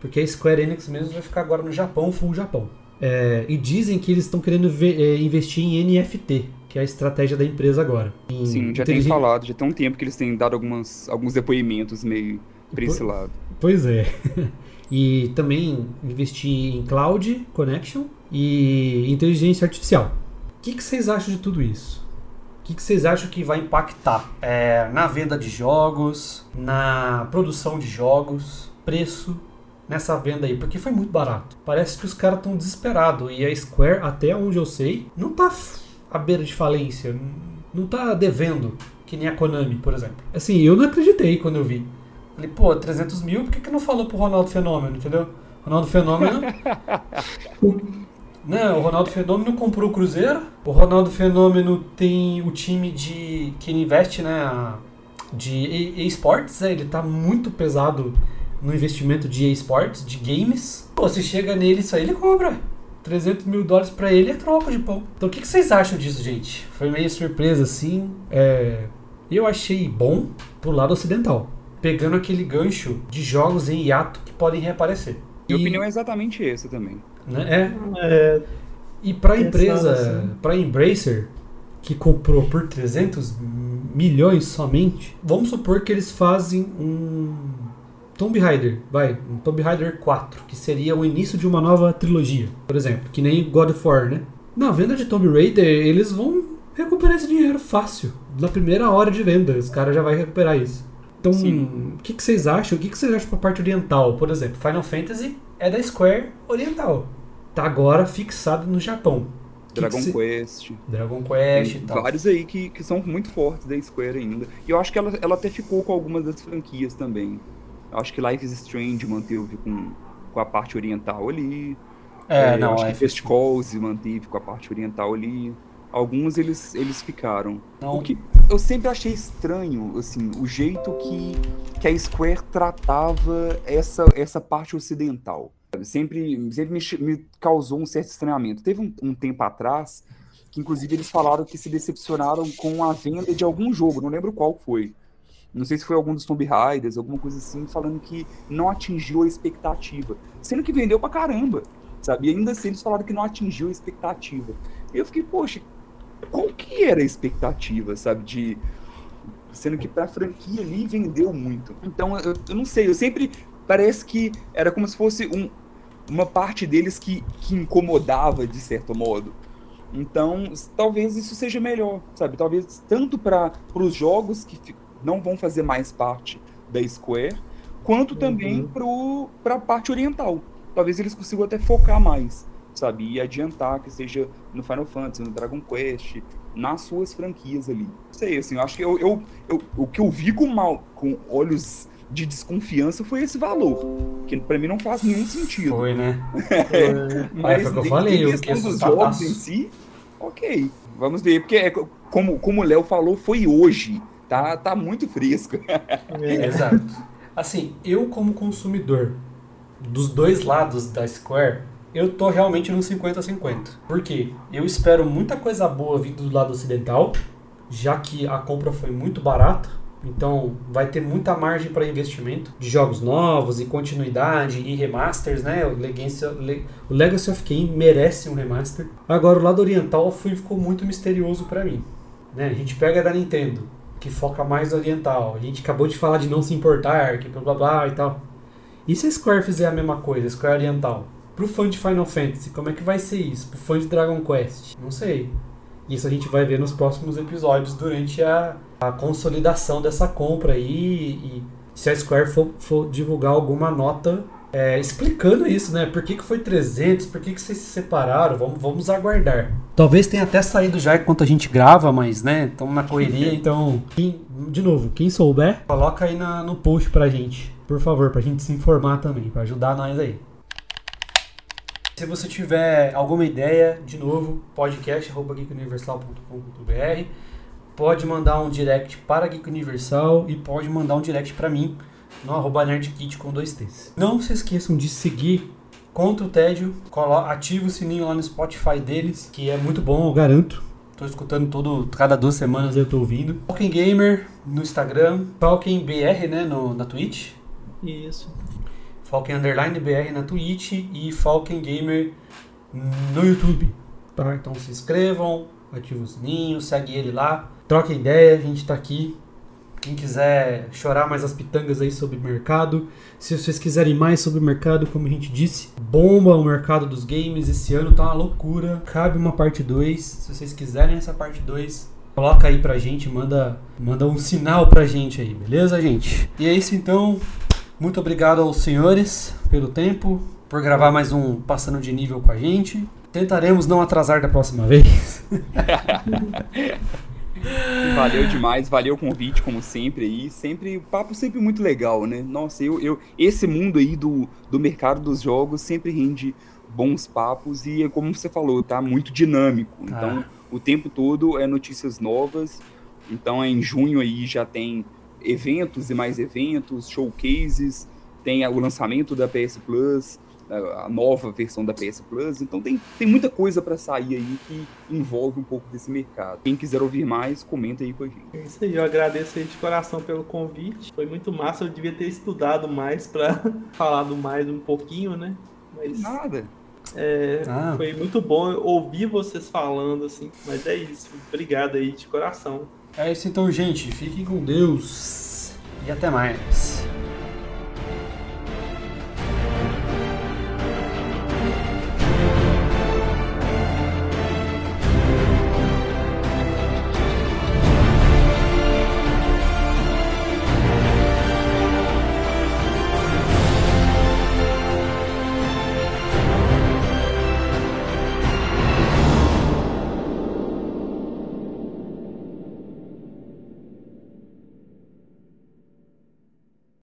Porque a Square Enix mesmo vai ficar agora no Japão, full Japão. É, e dizem que eles estão querendo ver, é, investir em NFT, que é a estratégia da empresa agora. Em Sim, já tem falado, já tem um tempo que eles têm dado algumas, alguns depoimentos meio para esse lado. Pois é. [laughs] e também investir em Cloud Connection e inteligência artificial. O que, que vocês acham de tudo isso? O que, que, vocês acham que vai impactar é, na venda de jogos, na produção de jogos, preço nessa venda aí? Porque foi muito barato. Parece que os caras estão desesperados e a Square, até onde eu sei, não tá à beira de falência, não tá devendo, que nem a Konami, por exemplo. Assim, eu não acreditei quando eu vi. Falei, pô, 300 mil, por que, que não falou pro Ronaldo Fenômeno, entendeu? Ronaldo Fenômeno [laughs] Né, o Ronaldo Fenômeno comprou o Cruzeiro. O Ronaldo Fenômeno tem o time de que ele investe, né, de esportes, né, ele tá muito pesado no investimento de esportes, de games. Pô, se chega nele isso aí, ele compra. 300 mil dólares para ele é troca de pão. Então o que, que, vocês acham disso, gente? Foi meio surpresa assim. É... Eu achei bom pro lado ocidental. Pegando aquele gancho de jogos em hiato que podem reaparecer. Minha e... opinião é exatamente essa também. Né? É. é. E para a empresa, assim. para Embracer, que comprou por 300 milhões somente, vamos supor que eles fazem um Tomb Raider, vai, um Tomb Raider 4, que seria o início de uma nova trilogia, por exemplo, que nem God of War, né? Na venda de Tomb Raider, eles vão recuperar esse dinheiro fácil. Na primeira hora de venda, os caras já vão recuperar isso. Então, o que, que vocês acham? O que, que vocês acham pra parte oriental? Por exemplo, Final Fantasy é da Square Oriental. Tá agora fixado no Japão. Dragon que que Quest. Dragon Quest e tal. Vários aí que, que são muito fortes da Square ainda. E eu acho que ela, ela até ficou com algumas das franquias também. Eu acho que Life is Strange manteve com, com a parte oriental ali. É, é não, acho que Fast Calls manteve com a parte oriental ali. Alguns eles, eles ficaram. Não. O que eu sempre achei estranho, assim, o jeito que, que a Square tratava essa, essa parte ocidental. Sempre, sempre me, me causou um certo estranhamento. Teve um, um, tempo atrás que, inclusive, eles falaram que se decepcionaram com a venda de algum jogo, não lembro qual foi. Não sei se foi algum dos Tomb Raiders, alguma coisa assim, falando que não atingiu a expectativa. Sendo que vendeu pra caramba, sabe? E ainda assim eles falaram que não atingiu a expectativa. E eu fiquei, poxa, qual que era a expectativa, sabe? De. Sendo que pra franquia ali vendeu muito. Então, eu, eu não sei, eu sempre. Parece que era como se fosse um, uma parte deles que, que incomodava de certo modo. Então, talvez isso seja melhor, sabe? Talvez tanto para os jogos que não vão fazer mais parte da Square, quanto também uhum. para a parte oriental. Talvez eles consigam até focar mais, sabe? E adiantar que seja no Final Fantasy, no Dragon Quest, nas suas franquias ali. Não sei, assim, eu acho que eu, eu, eu, o que eu vi com, mal, com olhos de desconfiança foi esse valor, que para mim não faz nenhum sentido. Foi, né? [laughs] Mas é, foi o que eu falei, em questão dos jogos em si, ok, vamos ver, porque é, como, como o Léo falou, foi hoje tá, tá muito fresco. É, exato. Assim, eu como consumidor dos dois lados da Square, eu tô realmente no 50-50. Por quê? Eu espero muita coisa boa vindo do lado ocidental, já que a compra foi muito barata. Então vai ter muita margem para investimento de jogos novos e continuidade e remasters, né? O Legacy, o of Kain merece um remaster. Agora o lado oriental ficou muito misterioso para mim. Né? A gente pega da Nintendo, que foca mais no oriental. A gente acabou de falar de não se importar, que blá blá blá e tal. E se a Square fizer a mesma coisa, Square Oriental? Pro fã de Final Fantasy, como é que vai ser isso? Pro fã de Dragon Quest? Não sei. Isso a gente vai ver nos próximos episódios durante a, a consolidação dessa compra aí. E se a Square for, for divulgar alguma nota é, explicando isso, né? Por que, que foi 300? Por que, que vocês se separaram? Vamos, vamos aguardar. Talvez tenha até saído já enquanto a gente grava, mas, né? Estamos na correria, [laughs] então. Quem, de novo, quem souber, coloca aí na, no post pra gente, por favor, pra gente se informar também, pra ajudar nós aí. Se você tiver alguma ideia, de novo, podcast.geekuniversal.com.br pode mandar um direct para Geek Universal e pode mandar um direct para mim no arroba nerdkit com dois T's. Não se esqueçam de seguir contra o tédio, ativa o sininho lá no Spotify deles, que é muito bom, eu garanto. Tô escutando todo, cada duas semanas eu tô ouvindo. Falken Gamer no Instagram, Falken BR, né, no, na Twitch. Isso. Falken Underline BR na Twitch e Falken Gamer no YouTube. Tá? Então se inscrevam, ativa o sininho, segue ele lá, troca ideia, a gente tá aqui quem quiser chorar mais as pitangas aí sobre o mercado. Se vocês quiserem mais sobre o mercado, como a gente disse, bomba o mercado dos games. Esse ano tá uma loucura. Cabe uma parte 2. Se vocês quiserem essa parte 2, coloca aí pra gente, manda, manda um sinal pra gente aí, beleza, gente? E é isso então. Muito obrigado aos senhores pelo tempo, por gravar mais um Passando de Nível com a gente. Tentaremos não atrasar da próxima vez. [laughs] Valeu demais, valeu o convite, como sempre aí. Sempre, papo sempre muito legal, né? Nossa, eu, eu esse mundo aí do, do mercado dos jogos sempre rende bons papos e, como você falou, tá muito dinâmico. Ah. Então, ah. o tempo todo é notícias novas. Então, em junho aí já tem eventos e mais eventos, showcases, tem o lançamento da PS Plus a nova versão da PS Plus. Então tem, tem muita coisa para sair aí que envolve um pouco desse mercado. Quem quiser ouvir mais, comenta aí com a gente. É isso aí, eu agradeço aí de coração pelo convite. Foi muito massa, eu devia ter estudado mais para [laughs] falar mais um pouquinho, né? Mas... Nada. É, ah. Foi muito bom ouvir vocês falando, assim. Mas é isso. Obrigado aí de coração. É isso então, gente. Fiquem com Deus. E até mais.